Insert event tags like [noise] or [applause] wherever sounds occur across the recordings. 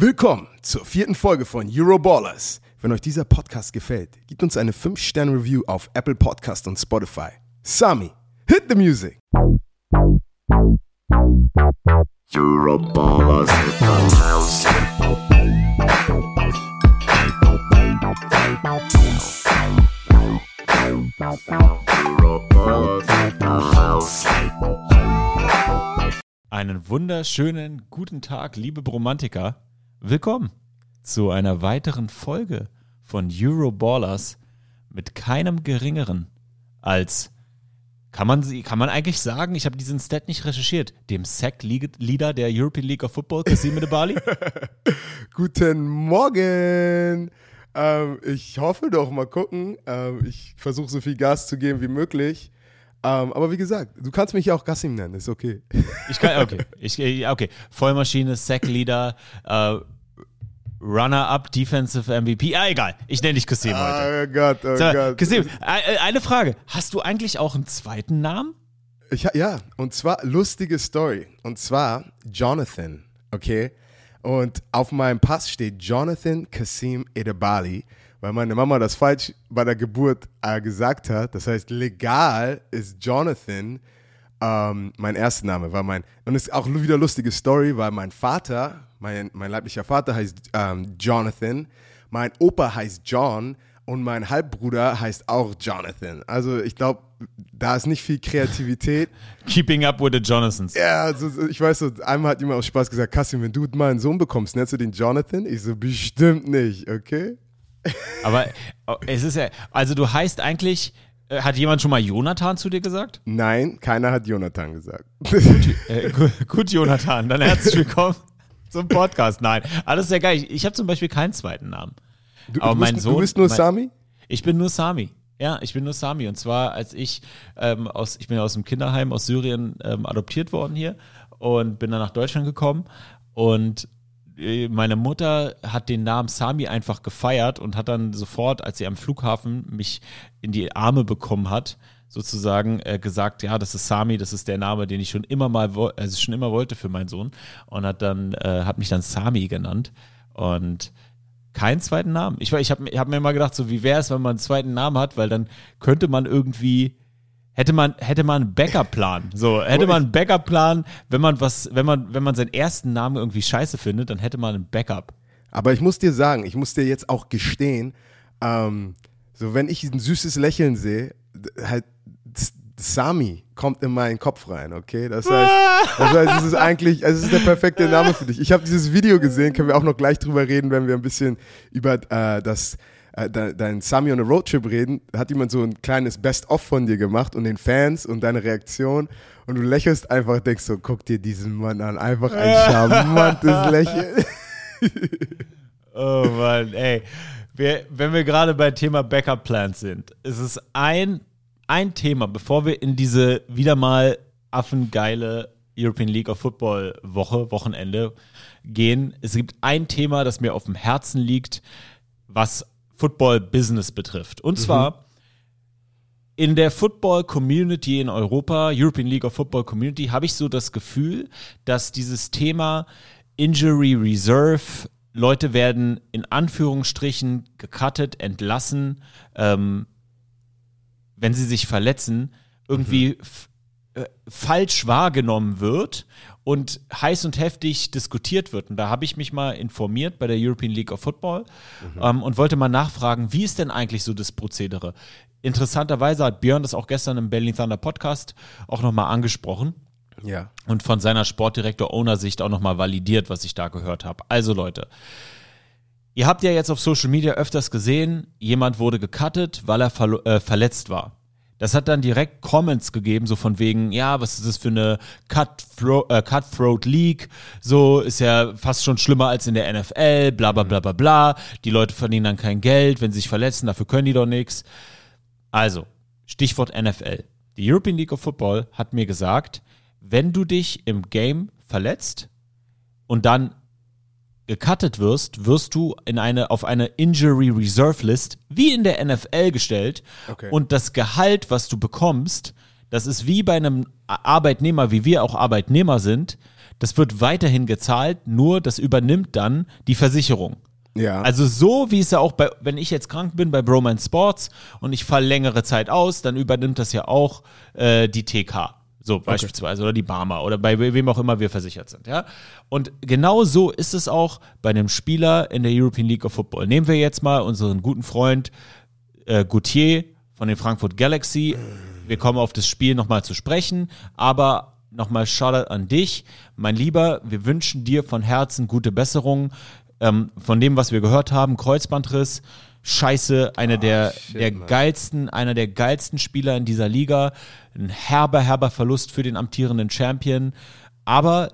Willkommen zur vierten Folge von Euroballers. Wenn euch dieser Podcast gefällt, gebt uns eine 5-Sterne-Review auf Apple Podcast und Spotify. Sami, hit the music! Euroballers in the house. Euroballers in the house. Einen wunderschönen guten Tag, liebe Bromantiker. Willkommen zu einer weiteren Folge von Euroballers mit keinem geringeren als, kann man, kann man eigentlich sagen, ich habe diesen Stat nicht recherchiert, dem Sack-Leader der European League of Football, Kasim Bali. [laughs] Guten Morgen! Ähm, ich hoffe doch, mal gucken. Ähm, ich versuche so viel Gas zu geben wie möglich. Ähm, aber wie gesagt, du kannst mich ja auch Gassim nennen, ist okay. Ich kann, okay, ich, äh, okay. Vollmaschine, Sack-Leader, äh, Runner-Up, Defensive MVP. Ah, egal. Ich nenne dich Kasim heute. Oh Gott, oh So, Gott. Kasim, äh, eine Frage. Hast du eigentlich auch einen zweiten Namen? Ich, ja, und zwar lustige Story. Und zwar Jonathan, okay? Und auf meinem Pass steht Jonathan Kasim Edebali, weil meine Mama das falsch bei der Geburt äh, gesagt hat. Das heißt, legal ist Jonathan ähm, mein erster Name. War mein, und es ist auch wieder lustige Story, weil mein Vater, mein, mein leiblicher Vater heißt ähm, Jonathan, mein Opa heißt John und mein Halbbruder heißt auch Jonathan. Also ich glaube, da ist nicht viel Kreativität. [laughs] Keeping up with the Jonathans. Ja, also, so- ich weiß so, einmal hat jemand aus Spaß gesagt, Kassim, wenn du mal einen Sohn bekommst, nennst du den Jonathan? Ich so, bestimmt nicht, okay? Aber oh, es ist ja, also du heißt eigentlich, äh, hat jemand schon mal Jonathan zu dir gesagt? Nein, keiner hat Jonathan gesagt. Äh, gut, gut, Jonathan, dann herzlich willkommen zum Podcast. Nein, alles sehr geil. Ich, ich habe zum Beispiel keinen zweiten Namen. Du, Aber du, mein bist, Sohn- du bist nur mein- Sami? Ich bin nur Sami. Ja, ich bin nur Sami. Und zwar, als ich ähm, aus, ich bin aus dem Kinderheim aus Syrien ähm, adoptiert worden hier und bin dann nach Deutschland gekommen. Und meine Mutter hat den Namen Sami einfach gefeiert und hat dann sofort, als sie am Flughafen mich in die Arme bekommen hat, sozusagen äh, gesagt, ja, das ist Sami, das ist der Name, den ich schon immer mal, also schon immer wollte für meinen Sohn. Und hat dann, äh, hat mich dann Sami genannt. Und keinen zweiten Namen. Ich, ich habe hab mir mal gedacht, so wie wäre es, wenn man einen zweiten Namen hat, weil dann könnte man irgendwie hätte man hätte man einen Backup-Plan. So hätte man einen Backup-Plan, wenn man was, wenn man wenn man seinen ersten Namen irgendwie scheiße findet, dann hätte man einen Backup. Aber ich muss dir sagen, ich muss dir jetzt auch gestehen, ähm, so wenn ich ein süßes Lächeln sehe, halt Sami kommt in meinen Kopf rein, okay? Das heißt, das heißt, es ist eigentlich, es ist der perfekte Name für dich. Ich habe dieses Video gesehen, können wir auch noch gleich drüber reden, wenn wir ein bisschen über äh, das de, dein Sami on a Roadtrip reden. Hat jemand so ein kleines Best-of von dir gemacht und den Fans und deine Reaktion und du lächelst einfach, denkst so, guck dir diesen Mann an, einfach ein [laughs] charmantes Lächeln. [laughs] Oh Mann, ey. Wir, wenn wir gerade bei Thema Backup-Plans sind, ist es ein, ein Thema, bevor wir in diese wieder mal affengeile European League of Football Woche, Wochenende gehen. Es gibt ein Thema, das mir auf dem Herzen liegt, was Football-Business betrifft. Und zwar in der Football-Community in Europa, European League of Football Community, habe ich so das Gefühl, dass dieses Thema Injury Reserve, Leute werden in Anführungsstrichen gecuttet, entlassen, ähm, wenn sie sich verletzen, irgendwie f- äh, falsch wahrgenommen wird und heiß und heftig diskutiert wird. Und da habe ich mich mal informiert bei der European League of Football ähm, und wollte mal nachfragen, wie ist denn eigentlich so das Prozedere? Interessanterweise hat Björn das auch gestern im Berlin Thunder Podcast auch nochmal angesprochen Ja. und von seiner Sportdirektor-Owner-Sicht auch nochmal validiert, was ich da gehört habe. Also Leute, ihr habt ja jetzt auf Social Media öfters gesehen, jemand wurde gecuttet, weil er verlo- äh, verletzt war. Das hat dann direkt Comments gegeben, so von wegen, ja, was ist das für eine Cutthro äh, Cutthroat League? So ist ja fast schon schlimmer als in der NFL, bla bla bla bla bla. Die Leute verdienen dann kein Geld, wenn sie sich verletzen, dafür können die doch nichts. Also, Stichwort NFL. Die European League of Football hat mir gesagt, wenn du dich im Game verletzt und dann gecuttet wirst, wirst du in eine, auf eine Injury Reserve List wie in der NFL gestellt. Okay. Und das Gehalt, was du bekommst, das ist wie bei einem Arbeitnehmer, wie wir auch Arbeitnehmer sind, das wird weiterhin gezahlt, nur das übernimmt dann die Versicherung. Ja. Also so wie es ja auch bei, wenn ich jetzt krank bin bei Bromance Sports und ich falle längere Zeit aus, dann übernimmt das ja auch äh, die TK. So beispielsweise oder die Barmer oder bei wem auch immer wir versichert sind, ja. Und genau so ist es auch bei einem Spieler in der European League of Football. Nehmen wir jetzt mal unseren guten Freund äh, Gauthier von den Frankfurt Galaxy. Wir kommen auf das Spiel nochmal zu sprechen, aber nochmal Shoutout an dich. Mein Lieber, wir wünschen dir von Herzen gute Besserung. Ähm, von dem, was wir gehört haben, Kreuzbandriss, scheiße, einer der, shit, der man. geilsten, einer der geilsten Spieler in dieser Liga. Ein herber, herber Verlust für den amtierenden Champion. Aber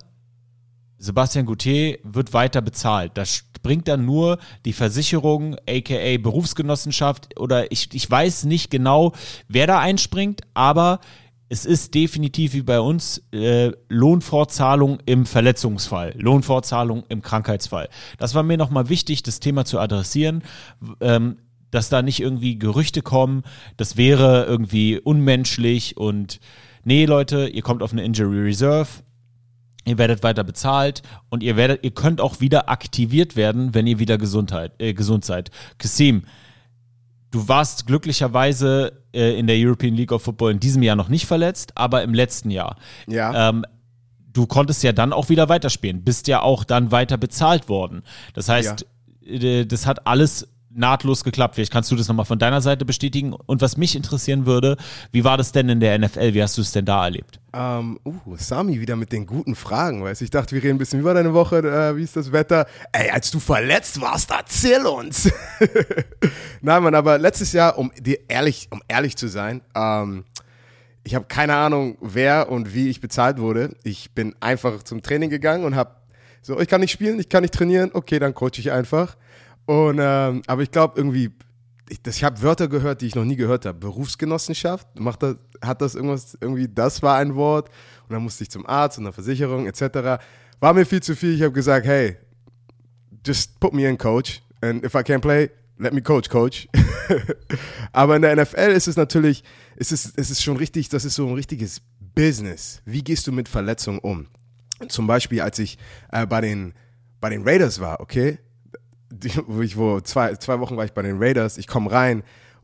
Sebastian Gauthier wird weiter bezahlt. Das bringt dann nur die Versicherung, aka Berufsgenossenschaft oder ich, ich weiß nicht genau, wer da einspringt, aber es ist definitiv wie bei uns äh, Lohnfortzahlung im Verletzungsfall, Lohnfortzahlung im Krankheitsfall. Das war mir nochmal wichtig, das Thema zu adressieren. Ähm, dass da nicht irgendwie Gerüchte kommen, das wäre irgendwie unmenschlich und nee, Leute, ihr kommt auf eine Injury Reserve, Ihr werdet weiter bezahlt und ihr werdet, ihr könnt auch wieder aktiviert werden, wenn ihr wieder Gesundheit, äh, gesund seid. Kasim, du warst glücklicherweise äh, in der European League of Football in diesem Jahr noch nicht verletzt, aber im letzten Jahr. ja. Ähm, du konntest ja dann auch wieder weiterspielen, bist ja auch dann weiter bezahlt worden. Das heißt, äh, das hat alles nahtlos geklappt. Vielleicht kannst du das nochmal von deiner Seite bestätigen. Und was mich interessieren würde, wie war das denn in der NFL? Wie hast du es denn da erlebt? Ähm, uh, Sami wieder mit den guten Fragen, weißt du? Ich dachte, wir reden ein bisschen über deine Woche, äh, wie ist das Wetter? Ey, als du verletzt warst, erzähl uns! [laughs] Nein, Mann, aber letztes Jahr, um dir ehrlich, um ehrlich zu sein, ähm, ich habe keine Ahnung, wer und wie ich bezahlt wurde. Ich bin einfach zum Training gegangen und habe so, ich kann nicht spielen, ich kann nicht trainieren, okay, dann coache ich einfach. Und ähm, aber ich glaube irgendwie, ich, ich habe Wörter gehört, die ich noch nie gehört habe. Berufsgenossenschaft, macht das, hat das irgendwas irgendwie? Das war ein Wort. Und dann musste ich zum Arzt und der Versicherung etc. War mir viel zu viel. Ich habe gesagt, hey, just put me in, Coach. And if I can't play, let me coach, Coach. [laughs] Aber in der NFL ist es natürlich, ist es, es ist schon richtig, das ist so ein richtiges Business. Wie gehst du mit Verletzungen um? Zum Beispiel, als ich äh, bei, den, bei den Raiders war, okay? Die, wo ich, wo zwei, zwei Wochen war ich bei den Raiders, ich komme rein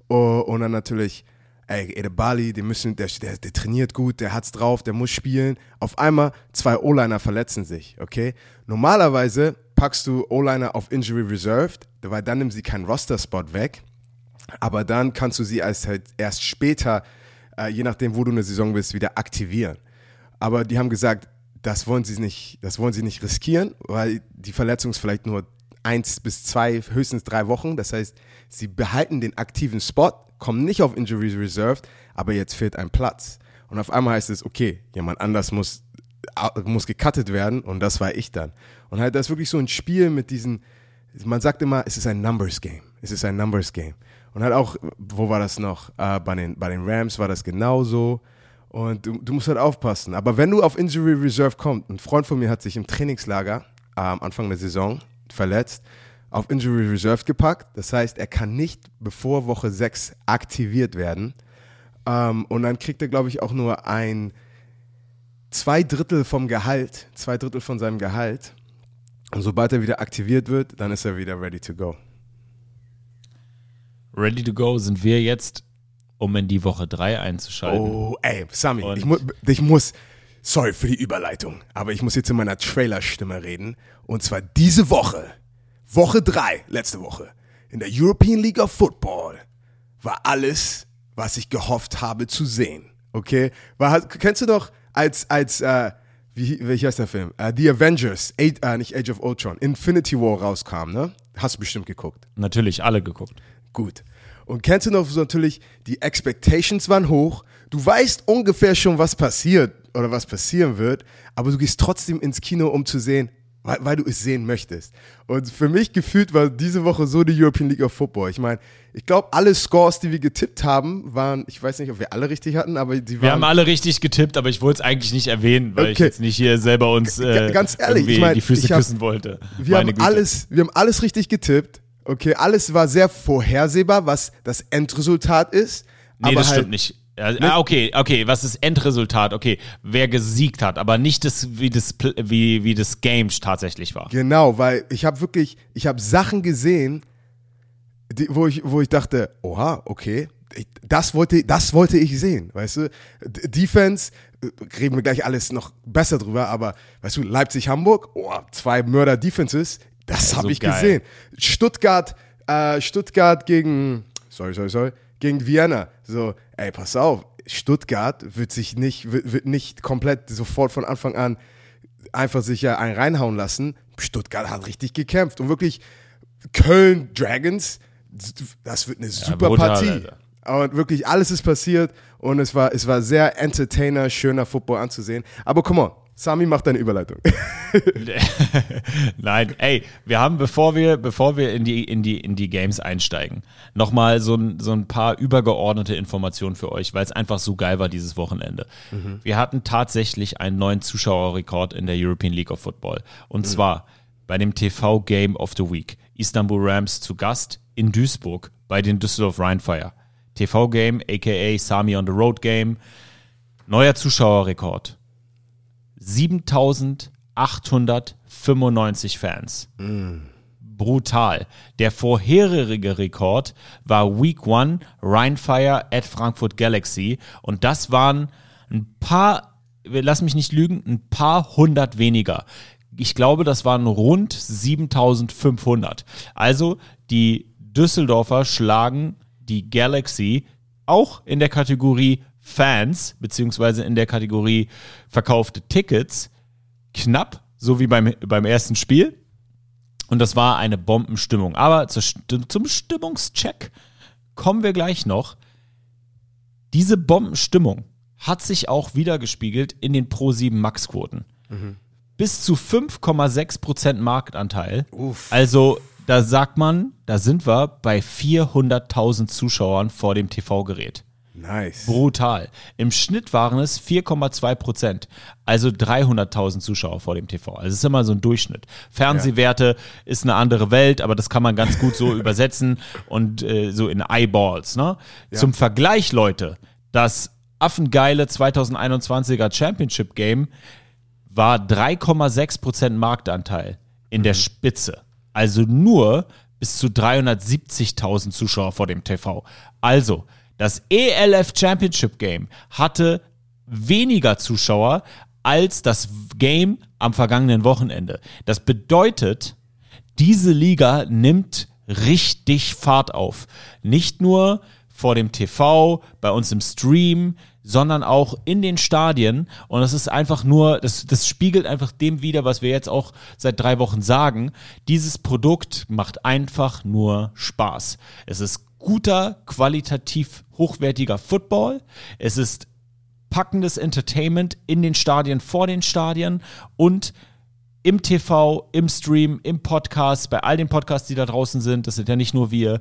oh, und dann natürlich, ey, Edebali, die müssen, der, der, der trainiert gut, der hat's drauf, der muss spielen. Auf einmal zwei O-Liner verletzen sich, okay? Normalerweise packst du O-Liner auf Injury Reserved, weil dann nehmen sie keinen Roster-Spot weg. Aber dann kannst du sie als halt erst später, äh, je nachdem, wo du eine Saison bist, wieder aktivieren. Aber die haben gesagt, das wollen sie nicht, das wollen sie nicht riskieren, weil die Verletzung ist vielleicht nur eins bis zwei, höchstens drei Wochen. Das heißt, sie behalten den aktiven Spot, kommen nicht auf Injury Reserved, aber jetzt fehlt ein Platz. Und auf einmal heißt es, okay, jemand anders muss, muss gecuttet werden und das war ich dann. Und halt, das ist wirklich so ein Spiel mit diesen, man sagt immer, es ist ein Numbers Game. Es ist ein Numbers Game. Und halt auch, wo war das noch? Äh, bei, den, bei den Rams war das genauso. Und du, du musst halt aufpassen. Aber wenn du auf Injury Reserve kommst, ein Freund von mir hat sich im Trainingslager am Anfang der Saison verletzt, auf Injury Reserve gepackt. Das heißt, er kann nicht bevor Woche 6 aktiviert werden. Ähm, und dann kriegt er, glaube ich, auch nur ein zwei Drittel vom Gehalt, zwei Drittel von seinem Gehalt. Und sobald er wieder aktiviert wird, dann ist er wieder ready to go. Ready to go sind wir jetzt, um in die Woche 3 einzuschalten. Oh, ey, Sami, ich, mu ich muss, sorry für die Überleitung, aber ich muss jetzt in meiner Trailer-Stimme reden. Und zwar diese Woche, Woche 3, letzte Woche, in der European League of Football, war alles, was ich gehofft habe zu sehen. Okay? War, kennst du doch als, als, äh, wie, wie heißt der Film? Äh, The Avengers, Age, äh, nicht Age of Ultron, Infinity War rauskam, ne? Hast du bestimmt geguckt. Natürlich alle geguckt. Gut. Und kennst du noch so natürlich, die Expectations waren hoch. Du weißt ungefähr schon, was passiert oder was passieren wird, aber du gehst trotzdem ins Kino, um zu sehen, weil, weil du es sehen möchtest. Und für mich gefühlt war diese Woche so die European League of Football. Ich meine, ich glaube, alle Scores, die wir getippt haben, waren, ich weiß nicht, ob wir alle richtig hatten, aber die waren. Wir haben alle richtig getippt, aber ich wollte es eigentlich nicht erwähnen, weil ich Okay. jetzt nicht hier selber uns äh, ganz ehrlich, ich mein, die Füße ich hab- küssen wollte. Wir Meine haben, Güte. alles, wir haben alles richtig getippt. Okay, alles war sehr vorhersehbar, was das Endresultat ist. Nee, aber das halt, stimmt nicht. Ja, ah, okay, okay, was ist Endresultat? Okay, wer gesiegt hat, aber nicht das, wie das, wie, wie das Game tatsächlich war. Genau, weil ich habe wirklich, ich habe Sachen gesehen, die, wo, ich, wo ich dachte, oha, okay, das, wollte, das wollte ich sehen, weißt du? Defense, äh, reden wir gleich alles noch besser drüber, aber weißt du, Leipzig-Hamburg, oh, zwei Mörder-Defenses, das so habe ich geil. gesehen. Stuttgart, äh, Stuttgart gegen, sorry, sorry, sorry, gegen Vienna. So, ey, pass auf, Stuttgart wird sich nicht, wird, wird nicht komplett sofort von Anfang an einfach sich ja einen reinhauen lassen. Stuttgart hat richtig gekämpft und wirklich Köln Dragons, das wird eine super brutal, Partie. Alter. Und wirklich alles ist passiert und es war, es war sehr entertainer, schöner Football anzusehen. Aber come on, Sami macht deine Überleitung. [laughs] Nein, ey, wir haben, bevor wir, bevor wir in die, in die, in die Games einsteigen, nochmal so ein, so ein paar übergeordnete Informationen für euch, weil es einfach so geil war dieses Wochenende. Wir hatten tatsächlich einen neuen Zuschauerrekord in der European League of Football. Und zwar bei dem TV Game of the Week. Istanbul Rams zu Gast in Duisburg bei den Düsseldorf Rheinfire. TV Game, aka Sami on the Road Game. Neuer Zuschauerrekord. 7895 Fans. Brutal. Der vorherige Rekord war Week 1 Rheinfire at Frankfurt Galaxy und das waren ein paar, lass mich nicht lügen, ein paar hundert weniger. Ich glaube, das waren rund 7500. Also die Düsseldorfer schlagen die Galaxy auch in der Kategorie Fans, beziehungsweise in der Kategorie verkaufte Tickets, knapp, so wie beim, beim ersten Spiel. Und das war eine Bombenstimmung. Aber zur, zum Stimmungscheck kommen wir gleich noch. Diese Bombenstimmung hat sich auch wiedergespiegelt in den Pro 7 Max-Quoten. Bis zu 5,6% Marktanteil. Also da sagt man, da sind wir bei 400.000 Zuschauern vor dem TV-Gerät. Nice. Brutal. Im Schnitt waren es 4,2 Prozent, also 300.000 Zuschauer vor dem TV. Also es ist immer so ein Durchschnitt. Fernsehwerte ist eine andere Welt, aber das kann man ganz gut so [laughs] übersetzen und äh, so in Eyeballs. Ne? Zum Vergleich, Leute, das affengeile 2021er Championship Game war 3,6 Prozent Marktanteil in der Spitze. Also nur bis zu 370.000 Zuschauer vor dem TV. Also, das ELF Championship Game hatte weniger Zuschauer als das Game am vergangenen Wochenende. Das bedeutet, diese Liga nimmt richtig Fahrt auf. Nicht nur vor dem TV, bei uns im Stream, sondern auch in den Stadien. Und das ist einfach nur, das, das spiegelt einfach dem wider, was wir jetzt auch seit drei Wochen sagen. Dieses Produkt macht einfach nur Spaß. Es ist guter, qualitativ hochwertiger Football. Es ist packendes Entertainment in den Stadien, vor den Stadien und im TV, im Stream, im Podcast, bei all den Podcasts, die da draußen sind, das sind ja nicht nur wir,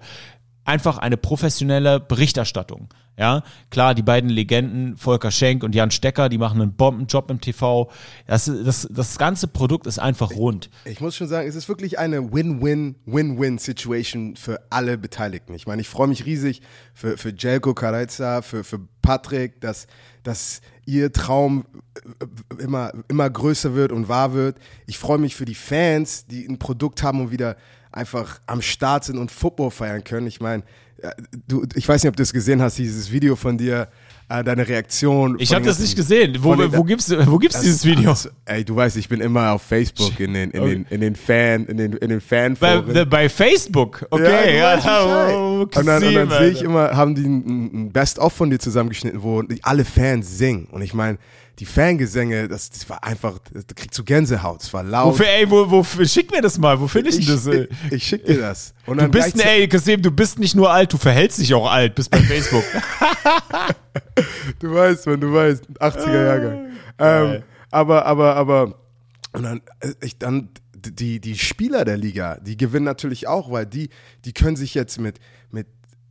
einfach eine professionelle Berichterstattung. Ja, klar, die beiden Legenden, Volker Schenk und Jan Stecker, die machen einen Bombenjob im TV. Das, das, das ganze Produkt ist einfach rund. Ich muss schon sagen, es ist wirklich eine Win-Win-Win-Win-Situation für alle Beteiligten. Ich meine, ich freue mich riesig für, für Jelko Kareiza, für, für Patrick, dass, dass ihr Traum äh, immer, immer größer wird und wahr wird. Ich freue mich für die Fans, die ein Produkt haben und wieder einfach am Start sind und Football feiern können. Ich meine, äh, du, ich weiß nicht, ob du es gesehen hast, dieses Video von dir, äh, deine Reaktion. Ich habe das nicht gesehen. Wo, den- wo gibt's, wo gibt's das- dieses Video? das- ey, du weißt, ich bin immer auf Facebook in den, in Okay. den, in den Fan, in den, in den Bei, Fanforen. bei Facebook. Okay, Ja, ja. und dann, und dann sehe ich immer, haben die ein, ein Best-of von dir zusammengeschnitten, wo alle Fans singen. Und ich meine, die Fangesänge, das, das war einfach, da kriegst du Gänsehaut. Es war laut. Wofür, ey, wo, wo, schick mir das mal. Wo finde ich, ich, denn das? Ey? ich, ich schick dir das. Und Du bist, ey, Kasim, du bist nicht nur alt, du verhältst dich auch alt, bist bei Facebook. [laughs] Du weißt, man, du weißt, 80er Jahrgang. Ähm, aber, aber, aber, und dann, äh, ich, dann, die, die Spieler der Liga, die gewinnen natürlich auch, weil die, die können sich jetzt mit,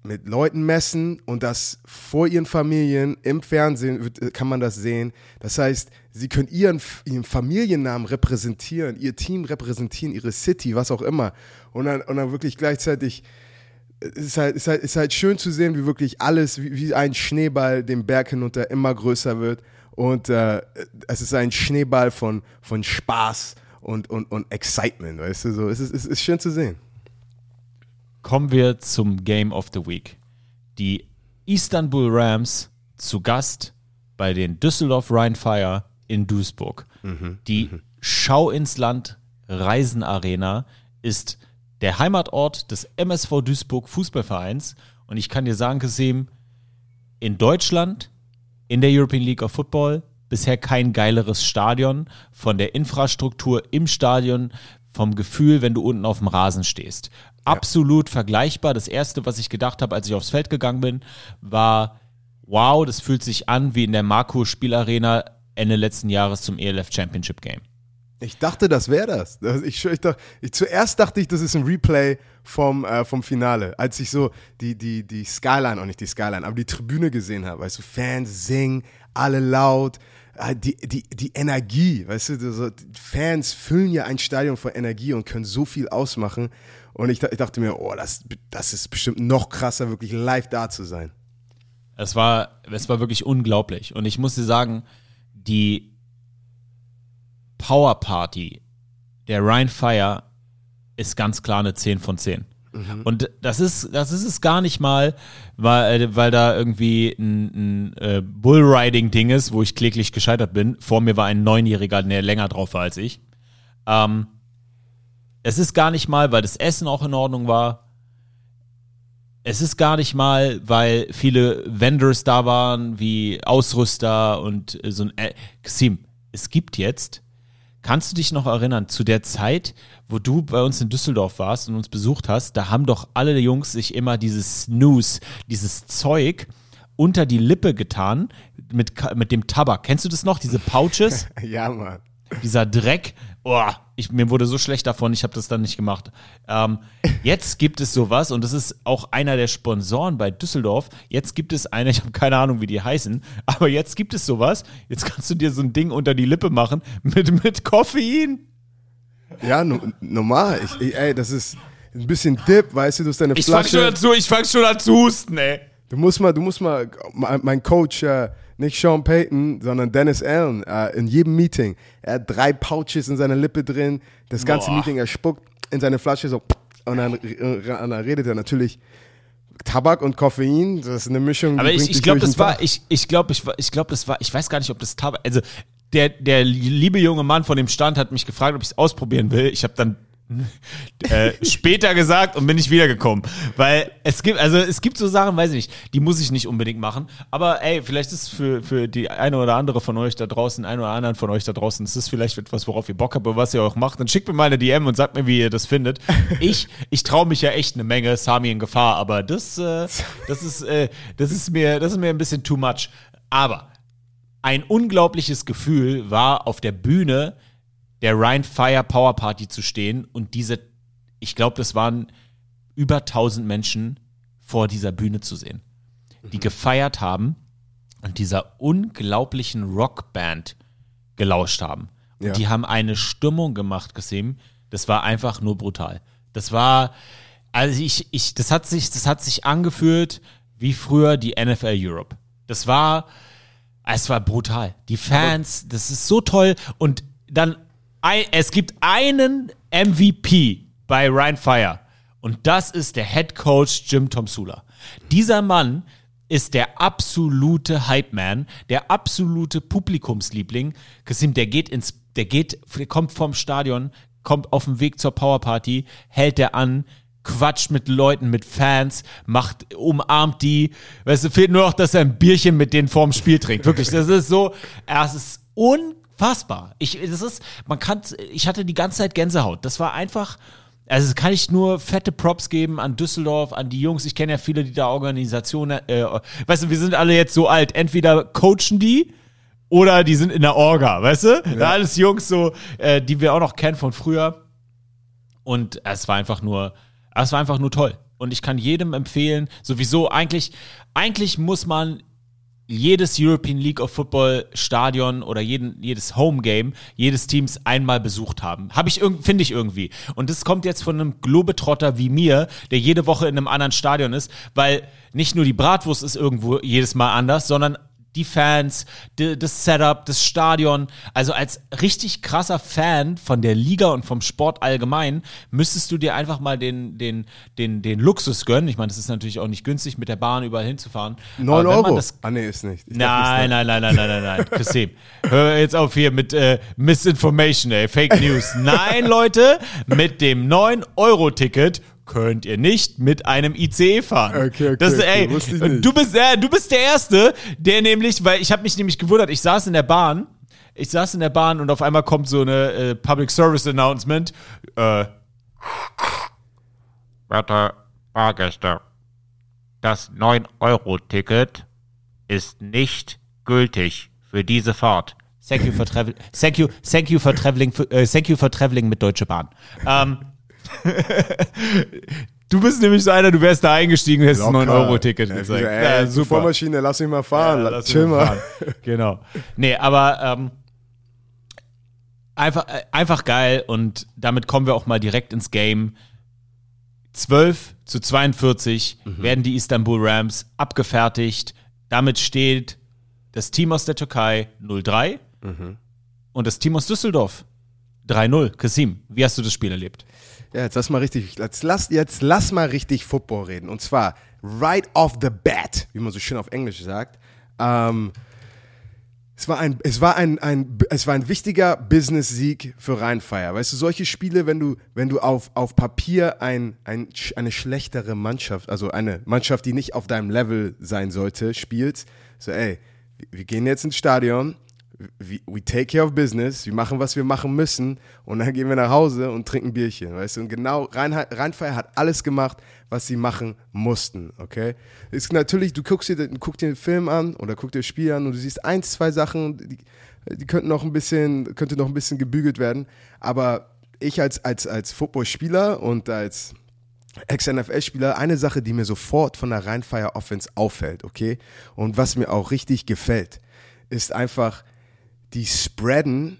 mit, Leuten messen und das vor ihren Familien im Fernsehen äh, kann man das sehen. Das heißt, sie können ihren, ihren Familiennamen repräsentieren, ihr Team repräsentieren, ihre City, was auch immer. Und dann, und dann wirklich gleichzeitig es ist halt, ist halt, ist halt schön zu sehen, wie wirklich alles, wie, wie ein Schneeball den Berg hinunter immer größer wird. Und äh, es ist ein Schneeball von, von Spaß und, und, und Excitement, weißt du, so. Es ist, es ist schön zu sehen. Kommen wir zum Game of the Week. Die Istanbul Rams zu Gast bei den Düsseldorf Rheinfire in Duisburg. Die Schau ins Land Reisenarena ist der Heimatort des MSV Duisburg Fußballvereins. Und ich kann dir sagen, Kasim, in Deutschland, in der European League of Football, bisher kein geileres Stadion. Von der Infrastruktur im Stadion, vom Gefühl, wenn du unten auf dem Rasen stehst. Absolut vergleichbar. Das erste, was ich gedacht habe, als ich aufs Feld gegangen bin, war, wow, das fühlt sich an wie in der Marco Spielarena Ende letzten Jahres zum ELF Championship Game. Ich dachte, das wäre das. Ich, ich, dachte, ich, zuerst dachte ich, das ist ein Replay vom, äh, vom Finale, als ich so die, die, die Skyline, auch nicht die Skyline, aber die Tribüne gesehen habe. Weißt du, Fans singen, alle laut, äh, die, die, die Energie, weißt du, Fans füllen ja ein Stadion von Energie und können so viel ausmachen. Und ich, ich dachte mir, oh, das, das ist bestimmt noch krasser, wirklich live da zu sein. Es war, es war wirklich unglaublich. Und ich muss dir sagen, die Power Party der Rhine Fire ist ganz klar eine 10 von 10. Und das ist, das ist es gar nicht mal, weil, äh, weil da irgendwie ein, ein äh, Bullriding-Ding ist, wo ich kläglich gescheitert bin. Vor mir war ein Neunjähriger, der länger drauf war als ich. Ähm, es ist gar nicht mal, weil das Essen auch in Ordnung war. Es ist gar nicht mal, weil viele Vendors da waren, wie Ausrüster und äh, so ein. Äh, Xim, es gibt jetzt, kannst du dich noch erinnern, zu der Zeit, wo du bei uns in Düsseldorf warst und uns besucht hast, da haben doch alle Jungs sich immer dieses Snooze, dieses Zeug unter die Lippe getan mit, mit dem Tabak. Kennst du das noch, diese Pouches? [laughs] Ja, Mann. dieser Dreck, oh, ich, mir wurde so schlecht davon, ich habe das dann nicht gemacht. Ähm, jetzt gibt es sowas und das ist auch einer der Sponsoren bei Düsseldorf. Jetzt gibt es eine, ich habe keine Ahnung, wie die heißen, aber jetzt gibt es sowas. Jetzt kannst du dir so ein Ding unter die Lippe machen mit, mit Koffein. Ja, no, normal. Ich, ich, ey, das ist ein bisschen Dip, weißt du, du hast deine Ich fang Flasche. schon an zu, ich fang schon an zu husten, ey. Du musst mal, du musst mal, mein mein Coach, äh, nicht Sean Payton, sondern Dennis Allen, äh, in jedem Meeting, er hat drei Pouches in seiner Lippe drin, das ganze Boah. Meeting, er spuckt in seine Flasche so, und dann, äh, und dann redet er natürlich Tabak und Koffein, das ist eine Mischung. Aber ich, ich glaube, das war, ich, ich glaube, ich, ich glaube, das war, ich weiß gar nicht, ob das Tabak, also der, der liebe junge Mann von dem Stand hat mich gefragt, ob ich es ausprobieren will. Ich habe dann äh, später gesagt und bin nicht wiedergekommen, weil es gibt, also es gibt so Sachen, weiß ich nicht, die muss ich nicht unbedingt machen, aber ey, vielleicht ist für für die eine oder andere von euch da draußen, ein oder anderen von euch da draußen, ist das vielleicht etwas, worauf ihr Bock habt, oder was ihr auch macht, dann schickt mir mal eine DM und sagt mir, wie ihr das findet. Ich ich traue mich ja echt eine Menge Sami in Gefahr, aber das äh, das ist äh, das ist mir das ist mir ein bisschen too much, aber ein unglaubliches Gefühl war auf der Bühne der Rhine Fire Power Party zu stehen und diese, ich glaube, das waren über 1000 Menschen vor dieser Bühne zu sehen, die gefeiert haben und dieser unglaublichen Rockband gelauscht haben. Und Ja. die haben eine Stimmung gemacht, Kasim. Das war einfach nur brutal. Das war, also ich, ich, das hat sich, das hat sich angefühlt wie früher die NFL Europe. Das war, es war brutal. Die Fans, das ist so toll. Und dann, ein, es gibt einen MVP bei Ryan Fire. Und das ist der Head Coach Jim Tomsula. Dieser Mann ist der absolute Hype-Man, der absolute Publikumsliebling. Kasim, der geht ins, der geht, der kommt vom Stadion, kommt auf dem Weg zur Powerparty, hält der an, quatscht mit Leuten, mit Fans, macht, umarmt die. Weißt du, fehlt nur noch, dass er ein Bierchen mit denen vorm Spiel trinkt. Wirklich, das ist so, es ist unfassbar. Ich, das ist, man kann, ich hatte die ganze Zeit Gänsehaut. Das war einfach, also kann ich nur fette Props geben an Düsseldorf, an die Jungs. Ich kenne ja viele, die da Organisationen, äh, weißt du, wir sind alle jetzt so alt. Entweder coachen die oder die sind in der Orga, weißt du? Da alles Jungs so, äh, die wir auch noch kennen von früher. Und es war einfach nur, es war einfach nur toll. Und ich kann jedem empfehlen, sowieso eigentlich, eigentlich muss man jedes European League of Football Stadion oder jeden, jedes Home Game jedes Teams einmal besucht haben. Habe ich finde ich irgendwie. Und das kommt jetzt von einem Globetrotter wie mir, der jede Woche in einem anderen Stadion ist, weil nicht nur die Bratwurst ist irgendwo jedes Mal anders, sondern die Fans, die, das Setup, das Stadion. Also als richtig krasser Fan von der Liga und vom Sport allgemein müsstest du dir einfach mal den, den, den, den Luxus gönnen. Ich meine, das ist natürlich auch nicht günstig, mit der Bahn überall hinzufahren. 9 Aber wenn man Euro. Das, ah, nee, ist nicht. Nein, nein, nein, nein, nein, nein, nein. Christine, hör jetzt auf hier mit äh, Misinformation, ey, Fake News. [laughs] Nein, Leute, mit dem 9-Euro-Ticket könnt ihr nicht mit einem ICE fahren. Okay, okay, das, okay, ey, nicht. du bist, äh, du bist der Erste, der nämlich, weil ich habe mich nämlich gewundert, ich saß in der Bahn, ich saß in der Bahn und auf einmal kommt so eine äh, Public Service Announcement. Äh, Werte Fahrgäste, das 9-Euro-Ticket ist nicht gültig für diese Fahrt. Thank you for travel. Thank you, thank you for traveling. Äh, thank you for traveling mit Deutsche Bahn. Ähm, [laughs] du bist nämlich so einer, du wärst da eingestiegen und hättest ein Locker. 9-Euro-Ticket Ja, gezeigt. Ja, die super. Vormaschine, lass mich mal fahren. Ja, lass Chill mal. fahren. Genau. Nee, aber ähm, einfach, äh, einfach geil und damit kommen wir auch mal direkt ins Game. 12 zu 42 Mhm. werden die Istanbul Rams abgefertigt. Damit steht das Team aus der Türkei 0-3 Mhm. und das Team aus Düsseldorf 3-0. Kasim, wie hast du das Spiel erlebt? Ja, jetzt lass mal richtig, jetzt lass, jetzt lass mal richtig Football reden. Und zwar right off the bat, wie man so schön auf Englisch sagt. Ähm, es war ein, es war ein, ein, es war ein wichtiger Business-Sieg für Rheinfire. Weißt du, solche Spiele, wenn du, wenn du auf, auf Papier ein, ein, eine schlechtere Mannschaft, also eine Mannschaft, die nicht auf deinem Level sein sollte, spielst, so ey, wir- gehen jetzt ins Stadion, we, take care of business, wir machen, was wir machen müssen und dann gehen wir nach Hause und trinken Bierchen, weißt du? Und genau, Rhein, Rheinfeier hat alles gemacht, was sie machen mussten, okay? Ist natürlich, du guckst dir, den- guck dir den Film an oder guck dir das Spiel an und du siehst ein, zwei Sachen, die, die könnten noch ein bisschen, könnte noch ein bisschen gebügelt werden, aber ich als, als, als Footballspieler und als Ex-NFL-Spieler, eine Sache, die mir sofort von der Rheinfire Offense auffällt, okay? Und was mir auch richtig gefällt, ist einfach, die spreaden,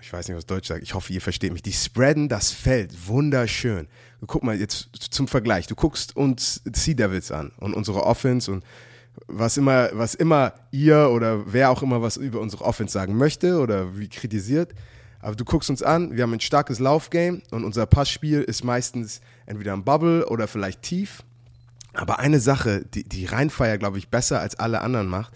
ich weiß nicht, was Deutsch sagt, ich hoffe, ihr versteht mich, die spreaden das Feld wunderschön. Guck mal, jetzt zum Vergleich, du guckst uns Sea Devils an und unsere Offense und was immer, was immer ihr oder wer auch immer was über unsere Offense sagen möchte oder wie kritisiert, aber du guckst uns an, wir haben ein starkes Laufgame und unser Passspiel ist meistens entweder im Bubble oder vielleicht tief. Aber eine Sache, die, die Rheinfire, glaube ich, besser als alle anderen macht,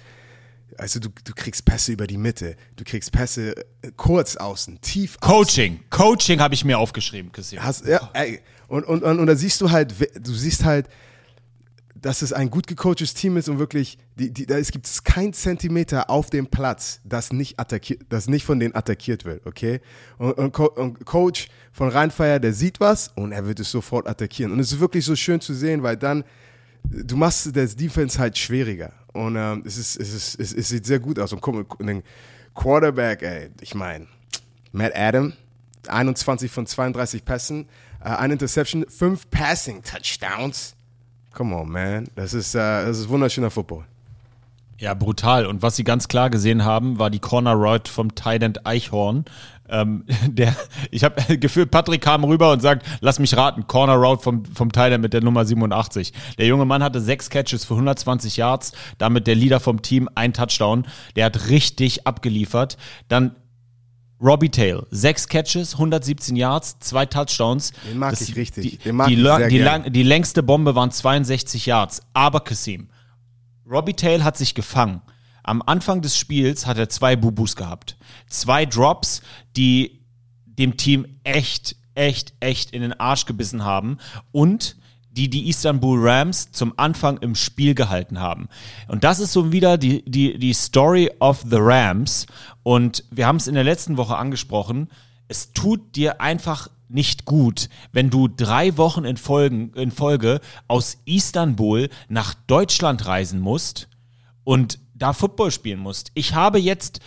also du, du kriegst Pässe über die Mitte, du kriegst Pässe äh, kurz außen, tief Coaching. Coaching habe ich mir aufgeschrieben, Kasim. Hast, ja, ey, und, und, und, und da siehst du halt, du siehst halt, dass es ein gut gecoachtes Team ist und wirklich, die, die, da es gibt kein Zentimeter auf dem Platz, das nicht attackiert, das nicht von denen attackiert wird, okay? Und, und, Co und Coach von Rheinfire, der sieht was und er wird es sofort attackieren. Und es ist wirklich so schön zu sehen, weil dann, du machst das Defense halt schwieriger. Und ähm, es, ist, es, ist, es, es sieht sehr gut aus. Und guck mal, den Quarterback, ey, ich meine, Matt Adam, 21 von 32 Pässen, äh, eine Interception, fünf Passing Touchdowns. Come on, man. Das ist, äh, das ist wunderschöner Football. Ja, brutal. Und was sie ganz klar gesehen haben, war die Corner Route vom Tident Eichhorn. Ähm, [laughs] der, ich habe [laughs] gefühlt, Patrick kam rüber und sagt, lass mich raten, Corner Route vom, vom Tident mit der Nummer 87. Der junge Mann hatte sechs Catches für 120 Yards, damit der Leader vom Team, ein Touchdown. Der hat richtig abgeliefert. Dann Robbie Tail, sechs Catches, 117 Yards, zwei Touchdowns. Den mag Das- ich richtig. Die, Den mag die, ich sehr die, lang, die längste Bombe waren 62 Yards. Aber Kasim, Robbie Tail hat sich gefangen. Am Anfang des Spiels hat er zwei Bubus gehabt. Zwei Drops, die dem Team echt, echt, echt in den Arsch gebissen haben und die die Istanbul Rams zum Anfang im Spiel gehalten haben. Und das ist so wieder die, die, die Story of the Rams. Und wir haben es in der letzten Woche angesprochen. Es tut dir einfach nicht gut, wenn du drei Wochen in, Folgen, in Folge aus Istanbul nach Deutschland reisen musst und da Football spielen musst. Ich habe jetzt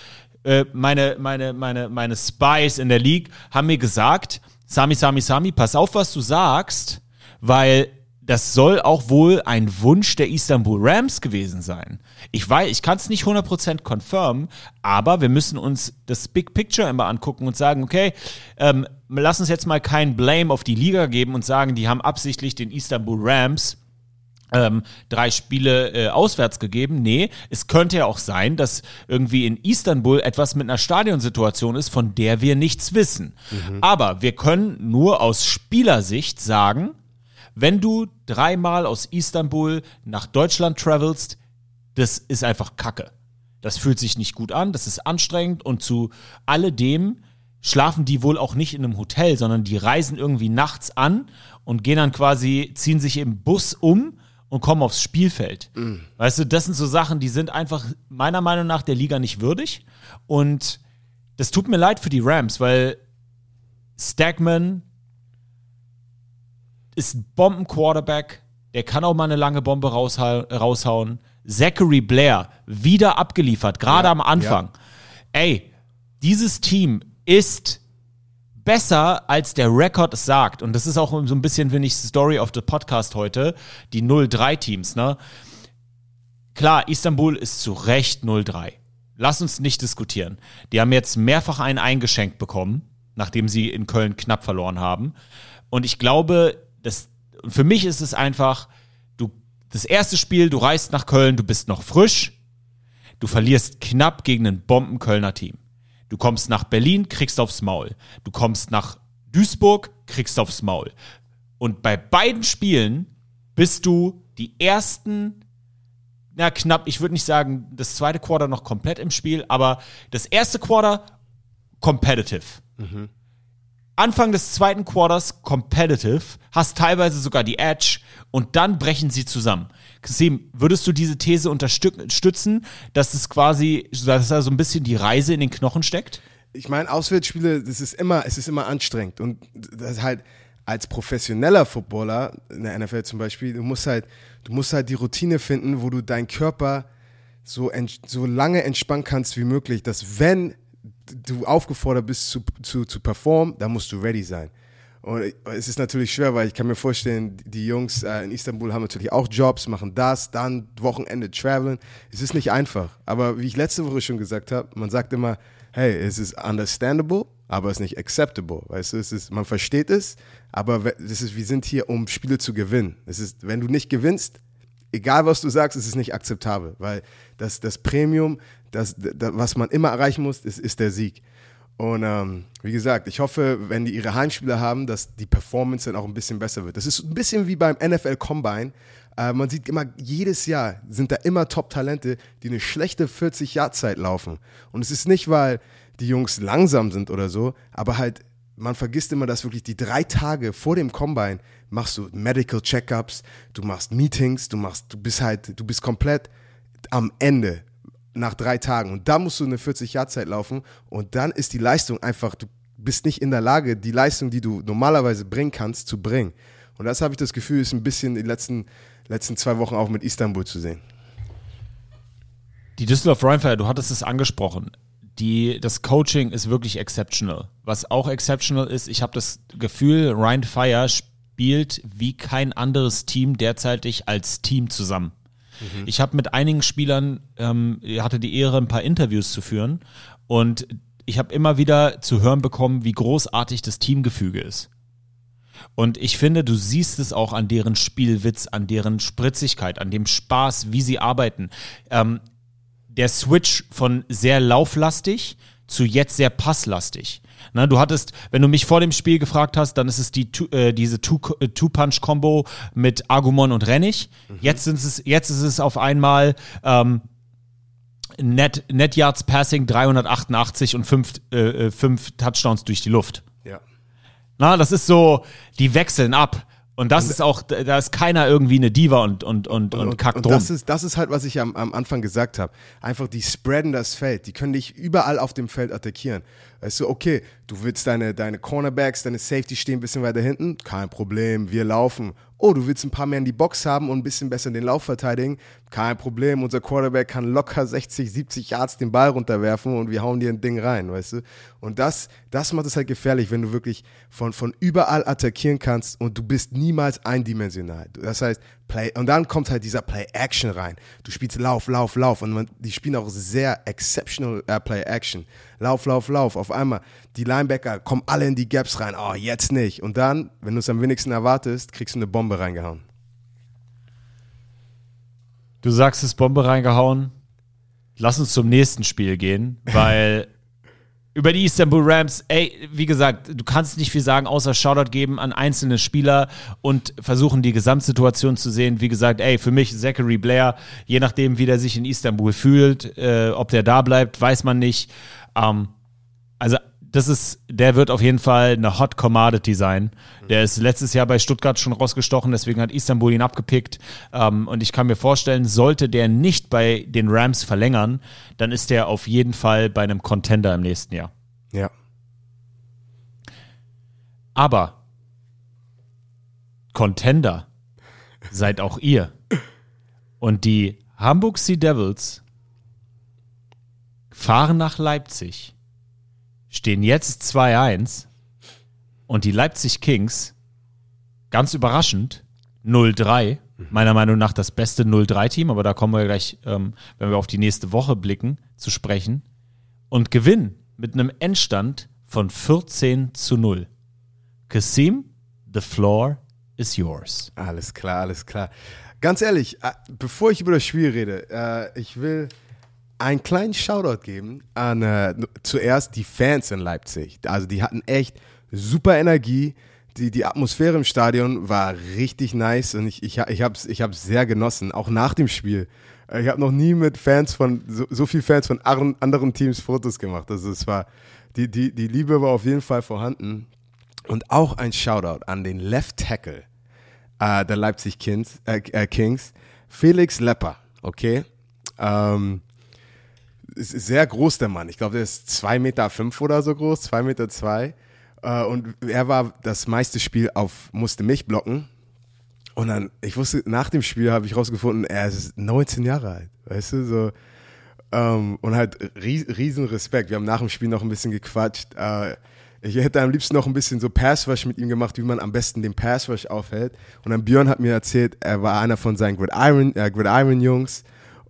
äh, meine, meine, meine, meine Spies in der League haben mir gesagt, Sami, Sami, Sami, pass auf, was du sagst, weil das soll auch wohl ein Wunsch der Istanbul Rams gewesen sein. Ich weiß, ich kann es nicht 100% confirmen, aber wir müssen uns das Big Picture immer angucken und sagen, okay, ähm, lass uns jetzt mal keinen Blame auf die Liga geben und sagen, die haben absichtlich den Istanbul Rams ähm, drei Spiele äh, auswärts gegeben. Nee, es könnte ja auch sein, dass irgendwie in Istanbul etwas mit einer Stadionsituation ist, von der wir nichts wissen. Aber wir können nur aus Spielersicht sagen, wenn du dreimal aus Istanbul nach Deutschland travelst, das ist einfach Kacke. Das fühlt sich nicht gut an, das ist anstrengend und zu alledem schlafen die wohl auch nicht in einem Hotel, sondern die reisen irgendwie nachts an und gehen dann quasi, ziehen sich im Bus um und kommen aufs Spielfeld. Weißt du, das sind so Sachen, die sind einfach meiner Meinung nach der Liga nicht würdig. Und das tut mir leid für die Rams, weil Stagman ist ein Bomben-Quarterback, der kann auch mal eine lange Bombe raushau raushauen. Zachary Blair, wieder abgeliefert, gerade Ja, am Anfang. Ey, dieses Team ist besser, als der Rekord es sagt. Und das ist auch so ein bisschen, finde ich, Story of the Podcast heute, die 0-3-Teams, ne? Klar, Istanbul ist zu Recht 0-3. Lass uns nicht diskutieren. Die haben jetzt mehrfach einen eingeschenkt bekommen, nachdem sie in Köln knapp verloren haben. Und ich glaube, das, für mich ist es einfach, du, das erste Spiel, du reist nach Köln, du bist noch frisch, du verlierst knapp gegen ein Bomben-Kölner Team. Du kommst nach Berlin, kriegst aufs Maul. Du kommst nach Duisburg, kriegst aufs Maul. Und bei beiden Spielen bist du die ersten, na knapp, ich würde nicht sagen, das zweite Quarter noch komplett im Spiel, aber das erste Quarter competitive. Anfang des zweiten Quarters competitive, hast teilweise sogar die Edge und dann brechen sie zusammen. Kasim, würdest du diese These unterstützen, dass es quasi, dass da so ein bisschen die Reise in den Knochen steckt? ich meine, Auswärtsspiele, das ist immer, es ist immer anstrengend. Und das halt als professioneller Footballer, in der NFL zum Beispiel, du musst halt, du musst halt die Routine finden, wo du deinen Körper so, so lange entspannen kannst wie möglich, dass wenn du aufgefordert bist zu, zu, zu performen, dann musst du ready sein. Und es ist natürlich schwer, weil ich kann mir vorstellen, die Jungs äh, in Istanbul haben natürlich auch Jobs, machen das, dann Wochenende traveln. Es ist nicht einfach. Aber wie ich letzte Woche schon gesagt habe, man sagt immer, hey, es ist understandable, aber es ist nicht acceptable. Weißt du, es ist, man versteht es, aber das ist, wir sind hier, um Spiele zu gewinnen. Es ist, wenn du nicht gewinnst, egal was du sagst, es ist nicht akzeptabel, weil das, das Premium, das, das, was man immer erreichen muss, ist, ist der Sieg. Und ähm, wie gesagt, ich hoffe, wenn die ihre Heimspiele haben, dass die Performance dann auch ein bisschen besser wird. Das ist ein bisschen wie beim NFL Combine. Äh, man sieht immer, jedes Jahr sind da immer Top-Talente, die eine schlechte 40-Jahr-Zeit laufen. Und es ist nicht, weil die Jungs langsam sind oder so, aber halt, man vergisst immer, dass wirklich die drei Tage vor dem Combine machst du Medical Checkups, du machst Meetings, du machst, du bist halt, du bist komplett am Ende nach drei Tagen. Und da musst du eine 40-Jahr-Zeit laufen und dann ist die Leistung einfach, du bist nicht in der Lage, die Leistung, die du normalerweise bringen kannst, zu bringen. Und das habe ich das Gefühl, ist ein bisschen die letzten, letzten zwei Wochen auch mit Istanbul zu sehen. Die Düsseldorf Rheinfire, du hattest es angesprochen. Die, das Coaching ist wirklich exceptional. Was auch exceptional ist, ich habe das Gefühl, Rhein Fire spielt wie kein anderes Team derzeitig als Team zusammen. Ich habe mit einigen Spielern, ähm, hatte die Ehre, ein paar Interviews zu führen und ich habe immer wieder zu hören bekommen, wie großartig das Teamgefüge ist. Und ich finde, du siehst es auch an deren Spielwitz, an deren Spritzigkeit, an dem Spaß, wie sie arbeiten. Ähm, der Switch von sehr lauflastig zu jetzt sehr passlastig. Na, du hattest, wenn du mich vor dem Spiel gefragt hast, dann ist es die, äh, diese Two- äh, Two-Punch-Kombo mit Agumon und Rennig. Jetzt, sind es, jetzt ist es auf einmal ähm, Net, Net Yards Passing 388 und fünf, äh, äh, fünf Touchdowns durch die Luft. Ja. Na, das ist so, die wechseln ab. Und das ist auch, da ist keiner irgendwie eine Diva und, und, und, und, kackt und das ist, das ist halt, was ich am, am Anfang gesagt habe. Einfach, die spreaden das Feld. Die können dich überall auf dem Feld attackieren. Weißt du, okay, du willst deine, deine Cornerbacks, deine Safety stehen ein bisschen weiter hinten, kein Problem, wir laufen. Oh, du willst ein paar mehr in die Box haben und ein bisschen besser den Lauf verteidigen, kein Problem, unser Quarterback kann locker 60, 70 Yards den Ball runterwerfen und wir hauen dir ein Ding rein, weißt du. Und das, das macht es halt gefährlich, wenn du wirklich von, von überall attackieren kannst und du bist niemals eindimensional. Das heißt, Play, und dann kommt halt dieser Play-Action rein. Du spielst Lauf, Lauf, Lauf und man, die spielen auch sehr exceptional äh, Play-Action. Lauf, Lauf, Lauf. Auf einmal, die Linebacker kommen alle in die Gaps rein. Oh, jetzt nicht. Und dann, wenn du es am wenigsten erwartest, kriegst du eine Bombe reingehauen. Du sagst es Bombe reingehauen. Lass uns zum nächsten Spiel gehen, weil [laughs] über die Istanbul Rams, ey, wie gesagt, du kannst nicht viel sagen, außer Shoutout geben an einzelne Spieler und versuchen die Gesamtsituation zu sehen. Wie gesagt, ey, für mich Zachary Blair, je nachdem, wie der sich in Istanbul fühlt, äh, ob der da bleibt, weiß man nicht. Ähm, also das ist, der wird auf jeden Fall eine Hot Commodity sein. Der ist letztes Jahr bei Stuttgart schon rausgestochen, deswegen hat Istanbul ihn abgepickt. Ähm, und ich kann mir vorstellen, sollte der nicht bei den Rams verlängern, dann ist der auf jeden Fall bei einem Contender im nächsten Jahr. Ja. Aber Contender seid auch ihr. Und die Hamburg Sea Devils fahren nach Leipzig, stehen jetzt 2-1 und die Leipzig Kings, ganz überraschend, 0-3. Meiner Meinung nach das beste 0-3-Team, aber da kommen wir gleich, ähm, wenn wir auf die nächste Woche blicken, zu sprechen. Und gewinnen mit einem Endstand von 14 zu 0. Kasim, the floor is yours. Alles klar, alles klar. Ganz ehrlich, äh, bevor ich über das Spiel rede, äh, ich will einen kleinen Shoutout geben an äh, zuerst die Fans in Leipzig. Also die hatten echt super Energie. Die, die Atmosphäre im Stadion war richtig nice und ich, ich, ich habe es ich sehr genossen, auch nach dem Spiel. Äh, Ich habe noch nie mit Fans von, so, so viel Fans von anderen, Teams Fotos gemacht. Also es war, die, die, die Liebe war auf jeden Fall vorhanden. Und auch ein Shoutout an den Left Tackle äh, der Leipzig Kings, äh, Kings, Felix Lepper, okay? Ähm, ist sehr groß, der Mann. Ich glaube, der ist 2,5 Meter fünf oder so groß, 2,2 Meter. Zwei. Äh, und er war das meiste Spiel auf, musste mich blocken. Und dann, ich wusste, nach dem Spiel habe ich rausgefunden, er ist 19 Jahre alt, weißt du, so. Ähm, und halt ries, riesen Respekt. Wir haben nach dem Spiel noch ein bisschen gequatscht. Äh, ich hätte am liebsten noch ein bisschen so Passwash mit ihm gemacht, wie man am besten den Passwash aufhält. Und dann Björn hat mir erzählt, er war einer von seinen Gridiron, äh, Gridiron Jungs.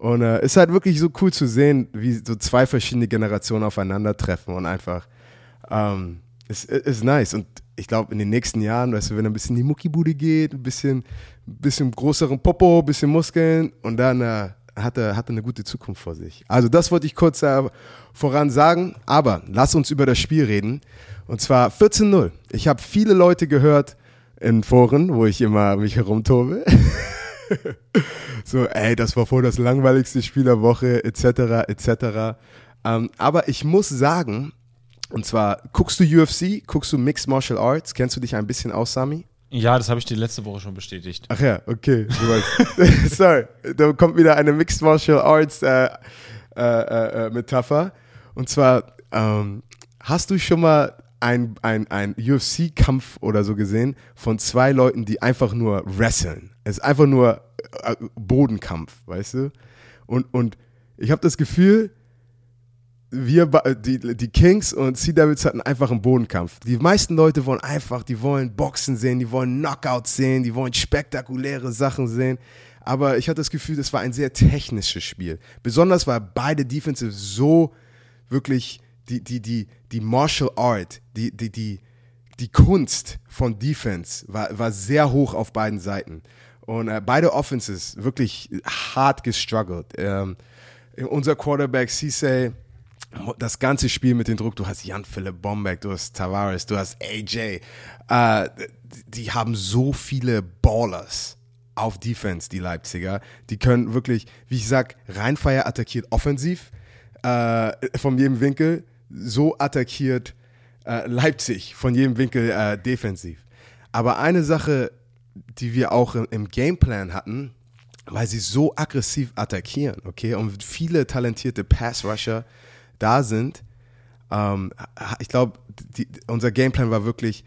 Und äh, ist halt wirklich so cool zu sehen, wie so zwei verschiedene Generationen aufeinandertreffen und einfach, ähm, ist, ist nice. Und ich glaube, in den nächsten Jahren, weißt du, wenn ein bisschen in die Muckibude geht, ein bisschen, bisschen größeren Popo, ein bisschen Muskeln und dann äh, hat, er, hat er eine gute Zukunft vor sich. Also das wollte ich kurz äh, voran sagen, aber lass uns über das Spiel reden. Und zwar 14-0. Ich habe viele Leute gehört in Foren, wo ich immer mich herumtobe. [laughs] [laughs] so, ey, das war voll das langweiligste Spiel der Woche, etc., etc. Ähm, aber ich muss sagen, und zwar, guckst du UFC, guckst du Mixed Martial Arts, kennst du dich ein bisschen aus, Sami? Ja, das habe ich dir letzte Woche schon bestätigt. Ach ja, okay. Du weißt. [laughs] Sorry, da kommt wieder eine Mixed Martial Arts äh, äh, äh, Metapher. Und zwar, ähm, hast du schon mal ein, ein, ein UFC-Kampf oder so gesehen von zwei Leuten, die einfach nur wresteln? Es ist einfach nur äh, Bodenkampf, weißt du? Und, und ich habe das Gefühl, wir, ba- die, die Kings und Sea Devils hatten einfach einen Bodenkampf. Die meisten Leute wollen einfach, die wollen Boxen sehen, die wollen Knockouts sehen, die wollen spektakuläre Sachen sehen. Aber ich hatte das Gefühl, das war ein sehr technisches Spiel. Besonders weil beide Defensive so wirklich die, die, die, die Martial Art, die, die, die, die Kunst von Defense war, war sehr hoch auf beiden Seiten. Und äh, beide Offenses wirklich hart gestruggelt. Ähm, unser Quarterback Cisse, das ganze Spiel mit dem Druck, du hast Jan Philipp Bombeck, du hast Tavares, du hast AJ, äh, die haben so viele Ballers auf Defense, die Leipziger. Die können wirklich, wie ich sag, Rheinfeier attackiert offensiv äh, von jedem Winkel, so attackiert äh, Leipzig von jedem Winkel äh, defensiv. Aber eine Sache, die wir auch im, im Gameplan hatten, weil sie so aggressiv attackieren, okay, und viele talentierte Pass-Rusher da sind, Ähm, ich glaube, unser Gameplan war wirklich,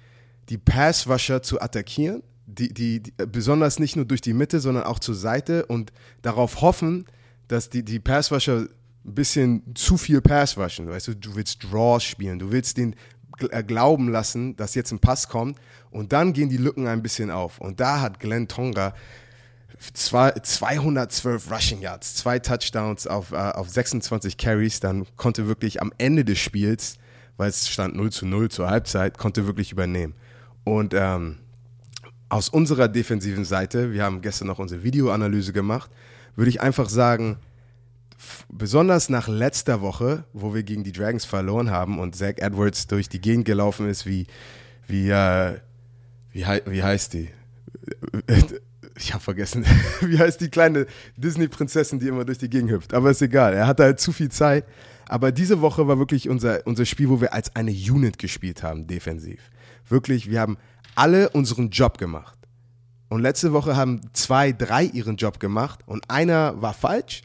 die Pass-Rusher zu attackieren, die, die, die, besonders nicht nur durch die Mitte, sondern auch zur Seite und darauf hoffen, dass die, die Pass-Rusher ein bisschen zu viel Pass rushen. Weißt du, du willst Draws spielen, du willst den äh, glauben lassen, dass jetzt ein Pass kommt und dann gehen die Lücken ein bisschen auf. Und da hat Glenn Tonga zwei, 212 Rushing Yards, zwei Touchdowns auf, äh, auf 26 Carries, dann konnte wirklich am Ende des Spiels, weil es stand 0 zu 0 zur Halbzeit, konnte wirklich übernehmen. Und ähm, aus unserer defensiven Seite, wir haben gestern noch unsere Videoanalyse gemacht, würde ich einfach sagen, besonders nach letzter Woche, wo wir gegen die Dragons verloren haben und Zach Edwards durch die Gegend gelaufen ist, wie, wie, äh, wie, wie heißt die? [laughs] Ich habe vergessen, [laughs] wie heißt die kleine Disney-Prinzessin, die immer durch die Gegend hüpft. Aber ist egal, er hatte halt zu viel Zeit. Aber diese Woche war wirklich unser, unser Spiel, wo wir als eine Unit gespielt haben, defensiv. Wirklich, wir haben alle unseren Job gemacht. Und letzte Woche haben zwei, drei ihren Job gemacht und einer war falsch.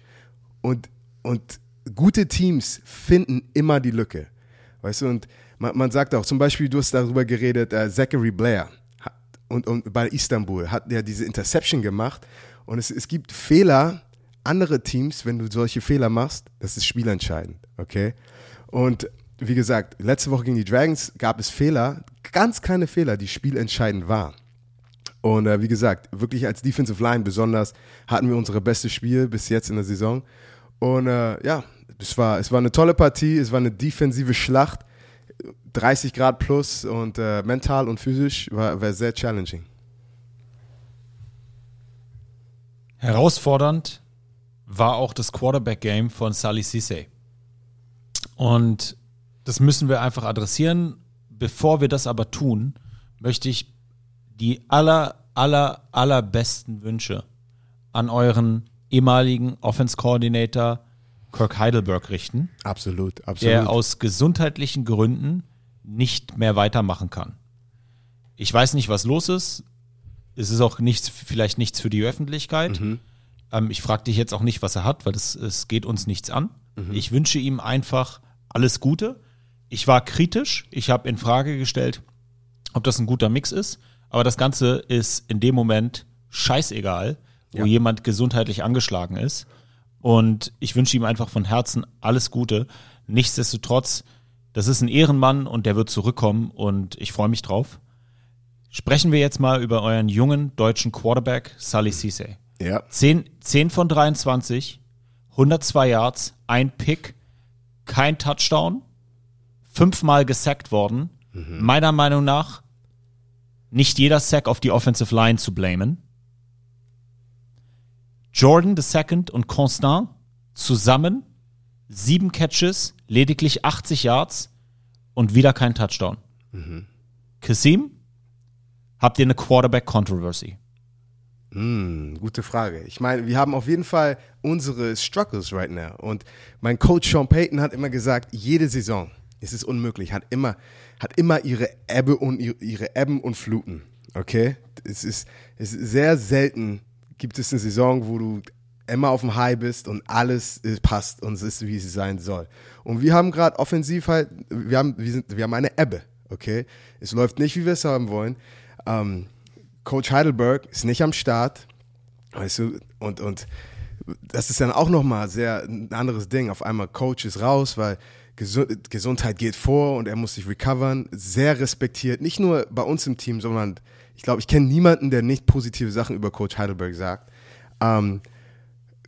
Und, und gute Teams finden immer die Lücke. Weißt du, und man, man sagt auch, zum Beispiel, du hast darüber geredet, äh, Zachary Blair hat, und, und bei Istanbul hat der diese Interception gemacht. Und es, es gibt Fehler, andere Teams, wenn du solche Fehler machst, das ist spielentscheidend, okay? Und wie gesagt, letzte Woche gegen die Dragons gab es Fehler, ganz kleine Fehler, die spielentscheidend waren. Und äh, wie gesagt, wirklich als Defensive Line besonders hatten wir unsere beste Spiel bis jetzt in der Saison. Und äh, ja, es war, es war eine tolle Partie, es war eine defensive Schlacht, 30 Grad plus und äh, mental und physisch war, war sehr challenging. Herausfordernd war auch das Quarterback-Game von Sally Cisse. Und das müssen wir einfach adressieren. Bevor wir das aber tun, möchte ich die aller, aller, allerbesten Wünsche an euren ehemaligen Offense Coordinator Kirk Heidelberg richten, Absolut, absolut. der aus gesundheitlichen Gründen nicht mehr weitermachen kann. Ich weiß nicht, was los ist. Es ist auch nichts, vielleicht nichts für die Öffentlichkeit. Ähm, ich frage dich jetzt auch nicht, was er hat, weil das, es geht uns nichts an. Ich wünsche ihm einfach alles Gute. Ich war kritisch. Ich habe in Frage gestellt, ob das ein guter Mix ist. Aber das Ganze ist in dem Moment scheißegal, wo Ja. jemand gesundheitlich angeschlagen ist. Und ich wünsche ihm einfach von Herzen alles Gute. Nichtsdestotrotz, das ist ein Ehrenmann und der wird zurückkommen und ich freue mich drauf. Sprechen wir jetzt mal über euren jungen deutschen Quarterback, Sally Cisse. ja, 10, 10 von 23, 102 Yards, ein Pick, kein Touchdown, fünfmal gesackt worden. Meiner Meinung nach nicht jeder Sack auf die Offensive Line zu blamen. Jordan II und Constant zusammen sieben Catches, lediglich 80 Yards und wieder kein Touchdown. Kasim, habt ihr eine Quarterback-Controversy? Hm, gute Frage. Ich meine, wir haben auf jeden Fall unsere Struggles right now. Und mein Coach Sean Payton hat immer gesagt, jede Saison ist es unmöglich, hat immer, hat immer ihre Ebbe und ihre, ihre Ebben und Fluten. Okay? Es ist, es ist sehr selten gibt es eine Saison, wo du immer auf dem High bist und alles passt und es ist, wie es sein soll. Und wir haben gerade offensiv halt, wir haben, wir, sind, wir haben eine Ebbe, okay? Es läuft nicht, wie wir es haben wollen. Ähm, Coach Heidelberg ist nicht am Start, weißt du, und, und das ist dann auch nochmal sehr ein anderes Ding. Auf einmal Coach ist raus, weil Gesund Gesundheit geht vor und er muss sich recovern. Sehr respektiert, nicht nur bei uns im Team, sondern ich glaube, ich kenne niemanden, der nicht positive Sachen über Coach Heidelberg sagt. Ähm,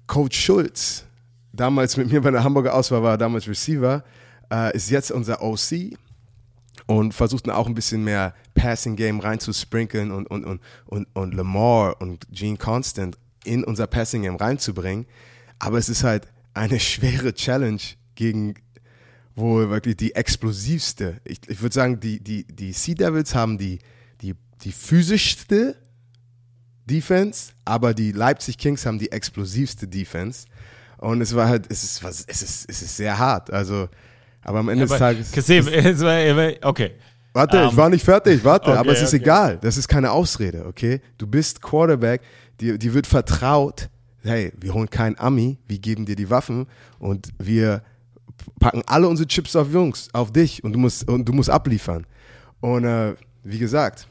Coach Schulz, damals mit mir bei der Hamburger Auswahl war, damals Receiver, äh, ist jetzt unser OC und versucht auch ein bisschen mehr Passing Game reinzusprinkeln und, und, und, und, und Lamar und Gene Constant in unser Passing Game reinzubringen. Aber es ist halt eine schwere Challenge gegen wohl wirklich die explosivste. Ich, ich würde sagen, die, die, die Sea Devils haben die, die, die physischste Defense, aber die Leipzig Kings haben die explosivste Defense. Und es war halt, es ist, es ist, es ist sehr hart. Also, aber am Ende des Tages. Kasim, [laughs] okay. Warte, Ähm, ich war nicht fertig, warte, okay, aber es ist okay. egal. Das ist keine Ausrede, okay? Du bist Quarterback, dir, dir wird vertraut, hey, wir holen keinen Ami, wir geben dir die Waffen und wir packen alle unsere Chips auf Jungs, auf dich und du musst, und du musst abliefern. Und äh, wie gesagt,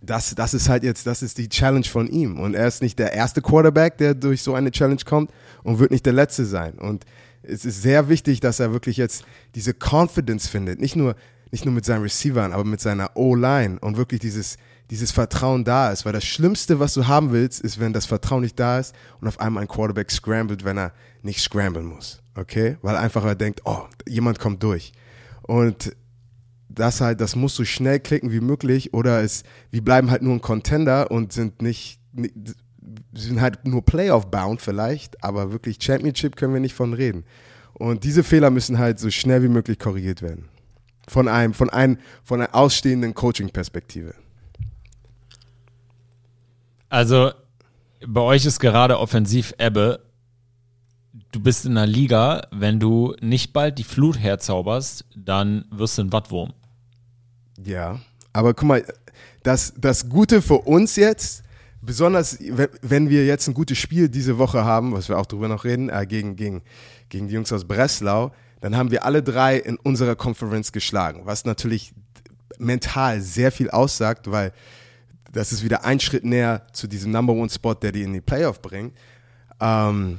das, das ist halt jetzt, das ist die Challenge von ihm. Und er ist nicht der erste Quarterback, der durch so eine Challenge kommt und wird nicht der letzte sein. Und es ist sehr wichtig, dass er wirklich jetzt diese Confidence findet. Nicht nur, nicht nur mit seinen Receivern, aber mit seiner O-Line und wirklich dieses, dieses Vertrauen da ist. Weil das Schlimmste, was du haben willst, ist, wenn das Vertrauen nicht da ist und auf einmal ein Quarterback scrambled, wenn er nicht scramblen muss. Okay? Weil einfach er denkt, oh, jemand kommt durch. Und das halt, das muss so schnell klicken wie möglich oder es, wir bleiben halt nur ein Contender und sind nicht, nicht sind halt nur Playoff-bound vielleicht, aber wirklich Championship können wir nicht von reden. Und diese Fehler müssen halt so schnell wie möglich korrigiert werden. Von einem, von einem, von einer ausstehenden Coaching-Perspektive. Also, bei euch ist gerade offensiv Ebbe. Du bist in einer Liga, wenn du nicht bald die Flut herzauberst, dann wirst du ein Wattwurm. Ja, aber guck mal, das, das Gute für uns jetzt, besonders wenn- wir jetzt ein gutes Spiel diese Woche haben, was wir auch drüber noch reden, äh, gegen, gegen, gegen die Jungs aus Breslau, dann haben wir alle drei in unserer Conference geschlagen, was natürlich mental sehr viel aussagt, weil das ist wieder ein Schritt näher zu diesem Number One Spot, der die in die Playoff bringt. Ähm,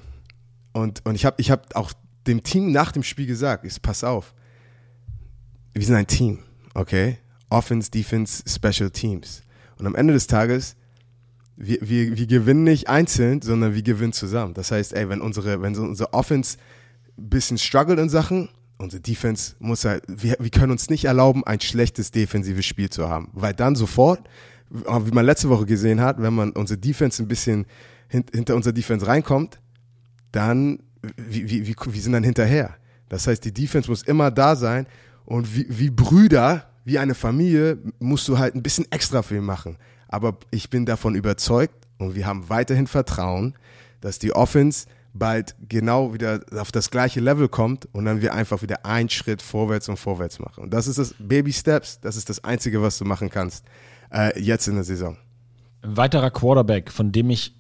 und, und ich habe ich hab auch dem Team nach dem Spiel gesagt, ich, pass auf, wir sind ein Team, okay? Offense, Defense, Special Teams. Und am Ende des Tages, wir, wir, wir gewinnen nicht einzeln, sondern wir gewinnen zusammen. Das heißt, ey, wenn unsere, wenn unsere Offense ein bisschen struggelt in Sachen, unsere Defense muss halt, wir, wir können uns nicht erlauben, ein schlechtes defensives Spiel zu haben. Weil dann sofort, wie man letzte Woche gesehen hat, wenn man unsere Defense ein bisschen hint, hinter unserer Defense reinkommt, dann, wie, wie, wir sind dann hinterher. Das heißt, die Defense muss immer da sein und wie, wie Brüder, wie eine Familie, musst du halt ein bisschen extra viel machen. Aber ich bin davon überzeugt und wir haben weiterhin Vertrauen, dass die Offense bald genau wieder auf das gleiche Level kommt und dann wir einfach wieder einen Schritt vorwärts und vorwärts machen. Und das ist das Baby Steps, das ist das Einzige, was du machen kannst äh, jetzt in der Saison. Ein weiterer Quarterback, von dem ich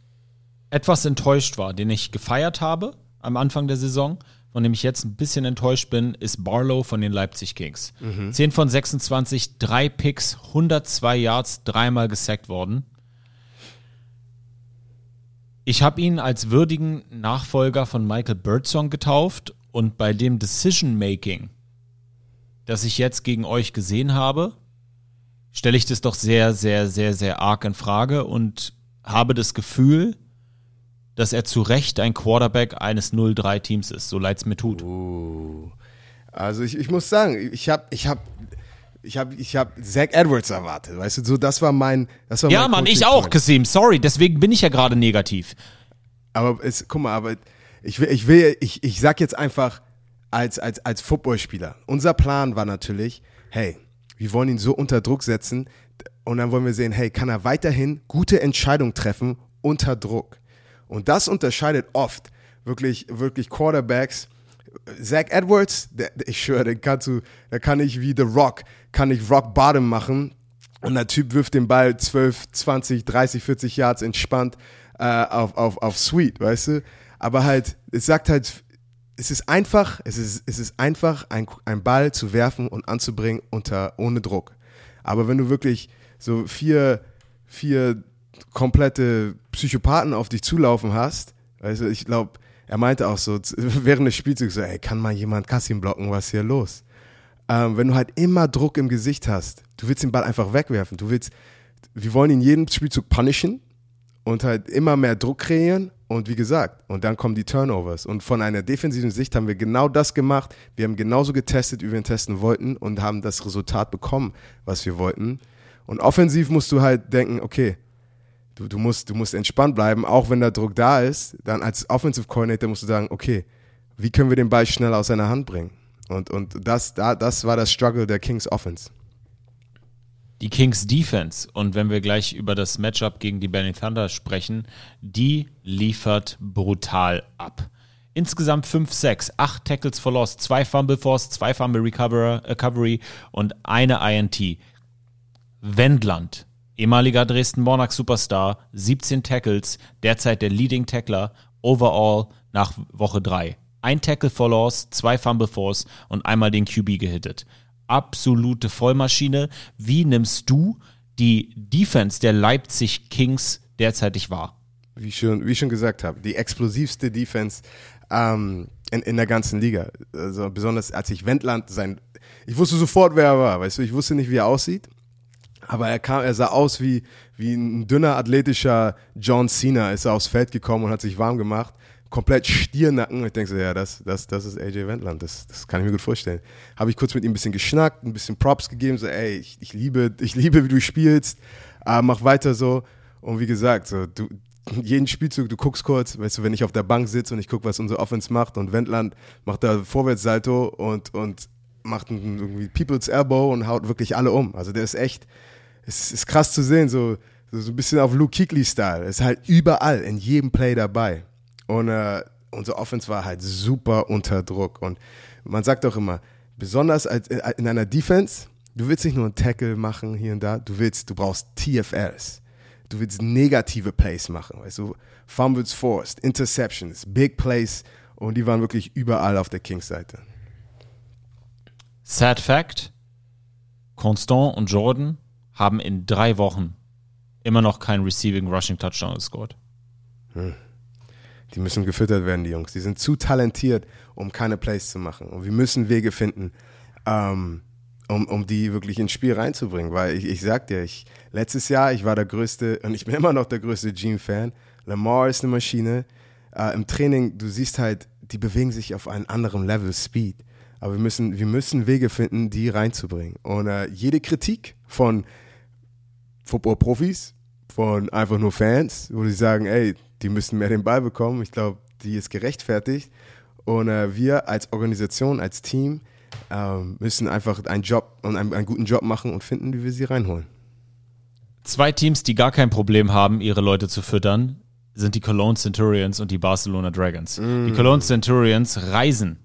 etwas enttäuscht war, den ich gefeiert habe am Anfang der Saison, von dem ich jetzt ein bisschen enttäuscht bin, ist Barlow von den Leipzig Kings. 10 von 26, drei Picks, 102 Yards, dreimal gesackt worden. Ich habe ihn als würdigen Nachfolger von Michael Birdsong getauft und bei dem Decision Making, das ich jetzt gegen euch gesehen habe, stelle ich das doch sehr, sehr, sehr, sehr arg in Frage und habe das Gefühl, dass er zu Recht ein Quarterback eines 0-3-Teams ist, so leid es mir tut. Also ich, ich muss sagen, ich habe ich hab, ich hab, ich hab Zach Edwards erwartet, weißt du, so das war mein das war Ja, mein Mann, ich auch. Kasim. Sorry, deswegen bin ich ja gerade negativ. Aber es, guck mal, aber ich will, ich will, ich, ich sag jetzt einfach als, als, als Footballspieler. Unser Plan war natürlich, hey, wir wollen ihn so unter Druck setzen und dann wollen wir sehen, hey, kann er weiterhin gute Entscheidungen treffen unter Druck? Und das unterscheidet oft wirklich, wirklich Quarterbacks. Zach Edwards, der, ich schwöre, den kannst du, der kann ich wie The Rock, kann ich Rock Bottom machen und der Typ wirft den Ball 12, 20, 30, 40 Yards entspannt äh, auf, auf, auf Sweet, weißt du? Aber halt, es sagt halt, es ist einfach, es ist, es ist einfach, ein, ein Ball zu werfen und anzubringen unter, ohne Druck. Aber wenn du wirklich so vier, vier komplette Psychopathen auf dich zulaufen hast, also ich glaube, er meinte auch so [laughs] während des Spielzugs so, ey, kann mal jemand Kassim blocken, was ist hier los? Ähm, wenn du halt immer Druck im Gesicht hast, du willst den Ball einfach wegwerfen, du willst, wir wollen ihn jeden Spielzug punishen und halt immer mehr Druck kreieren und wie gesagt, und dann kommen die Turnovers. Und von einer defensiven Sicht haben wir genau das gemacht. Wir haben genauso getestet, wie wir ihn testen wollten und haben das Resultat bekommen, was wir wollten. Und offensiv musst du halt denken, okay, du, du, musst, du musst entspannt bleiben, auch wenn der Druck da ist. Dann als Offensive Coordinator musst du sagen, okay, wie können wir den Ball schnell aus seiner Hand bringen? Und, und das, da, das war das Struggle der Kings Offense. Die Kings Defense, und wenn wir gleich über das Matchup gegen die Benny Thunder sprechen, die liefert brutal ab. Insgesamt 5 Sacks, 8 Tackles for Loss, 2 Fumble Force, 2 Fumble Recover, Recovery und eine INT. Wendland, ehemaliger Dresden Monarch Superstar, 17 Tackles, derzeit der Leading Tackler, overall nach Woche 3. ein Tackle for Loss, zwei Fumble Force und einmal den QB gehittet. Absolute Vollmaschine. Wie nimmst du die Defense der Leipzig Kings derzeitig wahr? wie schon, wie ich schon gesagt habe, die explosivste Defense ähm, in, in der ganzen Liga. Also besonders als ich Wendland sein, ich wusste sofort, wer er war, weißt du, ich wusste nicht, wie er aussieht. Aber er kam, er sah aus wie, wie ein dünner, athletischer John Cena, ist er aufs Feld gekommen und hat sich warm gemacht. Komplett Stiernacken. Ich denke so, ja, das, das, das ist AJ Wendland. Das, das kann ich mir gut vorstellen. Habe ich kurz mit ihm ein bisschen geschnackt, ein bisschen Props gegeben, so, ey, ich, ich liebe, ich liebe, wie du spielst. Äh, mach weiter so. Und wie gesagt, so, du, jeden Spielzug, du guckst kurz, weißt du, wenn ich auf der Bank sitze und ich gucke, was unsere Offense macht und Wendland macht da Vorwärtssalto und, und macht irgendwie People's Elbow und haut wirklich alle um. Also der ist echt, es ist krass zu sehen, so, so ein bisschen auf Luke Kuechly-Style. Ist halt überall, in jedem Play dabei. Und äh, unsere Offense war halt super unter Druck. Und man sagt auch immer, besonders als, in einer Defense, du willst nicht nur einen Tackle machen hier und da, du willst, du brauchst TFLs du willst negative Plays machen, weißt du, Fumbles forced, Interceptions, Big Plays und die waren wirklich überall auf der Kings-Seite. Sad Fact, Constant und Jordan haben in drei Wochen immer noch keinen Receiving Rushing Touchdown gescored. Die müssen gefüttert werden, die Jungs. Die sind zu talentiert, um keine Plays zu machen. Und wir müssen Wege finden, ähm, um, um die wirklich ins Spiel reinzubringen. Weil ich, ich sag dir, ich, letztes Jahr, ich war der größte, und ich bin immer noch der größte Gene-Fan. Lamar ist eine Maschine. Äh, Im Training, du siehst halt, die bewegen sich auf einem anderen Level Speed. Aber wir müssen, wir müssen Wege finden, die reinzubringen. Und äh, jede Kritik von Football-Profis, von einfach nur Fans, wo sie sagen, ey, die müssen mehr den Ball bekommen. Ich glaube, die ist gerechtfertigt. Und äh, wir als Organisation, als Team ähm, müssen einfach einen Job und einen, einen guten Job machen und finden, wie wir sie reinholen. Zwei Teams, die gar kein Problem haben, ihre Leute zu füttern, sind die Cologne Centurions und die Barcelona Dragons. Die Cologne Centurions reisen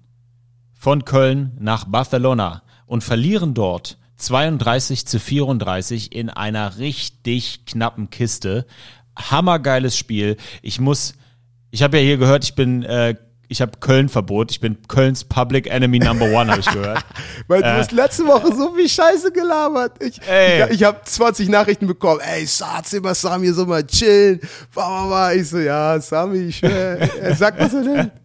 von Köln nach Barcelona und verlieren dort 32 zu 34 in einer richtig knappen Kiste. Hammergeiles Spiel. Ich muss, ich habe ja hier gehört, ich bin, äh, ich habe Köln-Verbot. Ich bin Kölns Public Enemy Number One, habe ich gehört. [laughs] Weil du hast letzte Woche so viel Scheiße gelabert. Ich, Ey. ich, ich habe 20 Nachrichten bekommen. Ey, Satz, immer Sami, so mal chillen. Ich so, ja, Sami, ich schwör. Er sagt, was er denn? [laughs]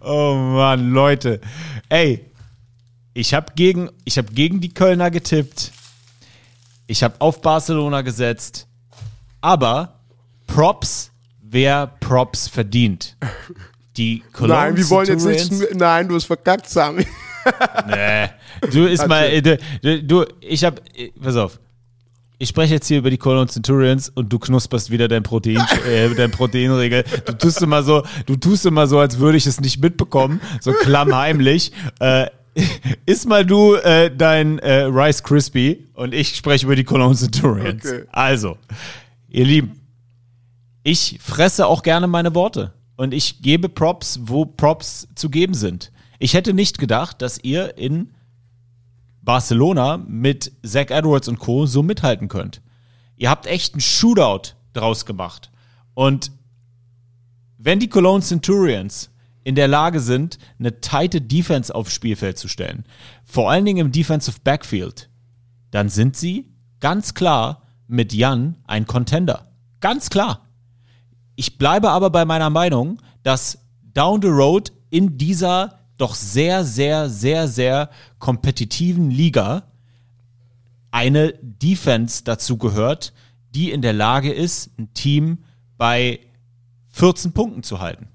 Oh Mann, Leute. Ey, ich habe gegen, ich hab gegen die Kölner getippt. Ich habe auf Barcelona gesetzt. Aber Props, wer Props verdient. Die Cologne Nein, wir wollen jetzt nicht. Nein, du hast verkackt, Sami. [laughs] Nee. Du ist mal, du, du, ich hab, äh, pass auf. Ich spreche jetzt hier über die Cologne Centurions und du knusperst wieder dein Protein, [laughs] äh, dein Proteinregel. Du tust immer so, du tust immer so, als würde ich es nicht mitbekommen, so klammheimlich. Äh, iss mal du äh, dein äh, Rice Crispy und ich spreche über die Cologne Centurions. Okay. Also, ihr Lieben, ich fresse auch gerne meine Worte und ich gebe Props, wo Props zu geben sind. Ich hätte nicht gedacht, dass ihr in Barcelona mit Zach Edwards und Co. so mithalten könnt. Ihr habt echt einen Shootout draus gemacht. Und wenn die Cologne Centurions in der Lage sind, eine tighte Defense aufs Spielfeld zu stellen, vor allen Dingen im Defensive Backfield, dann sind sie ganz klar mit Jan ein Contender. Ganz klar. Ich bleibe aber bei meiner Meinung, dass down the road in dieser doch sehr, sehr, sehr, sehr kompetitiven Liga eine Defense dazu gehört, die in der Lage ist, ein Team bei 14 Punkten zu halten.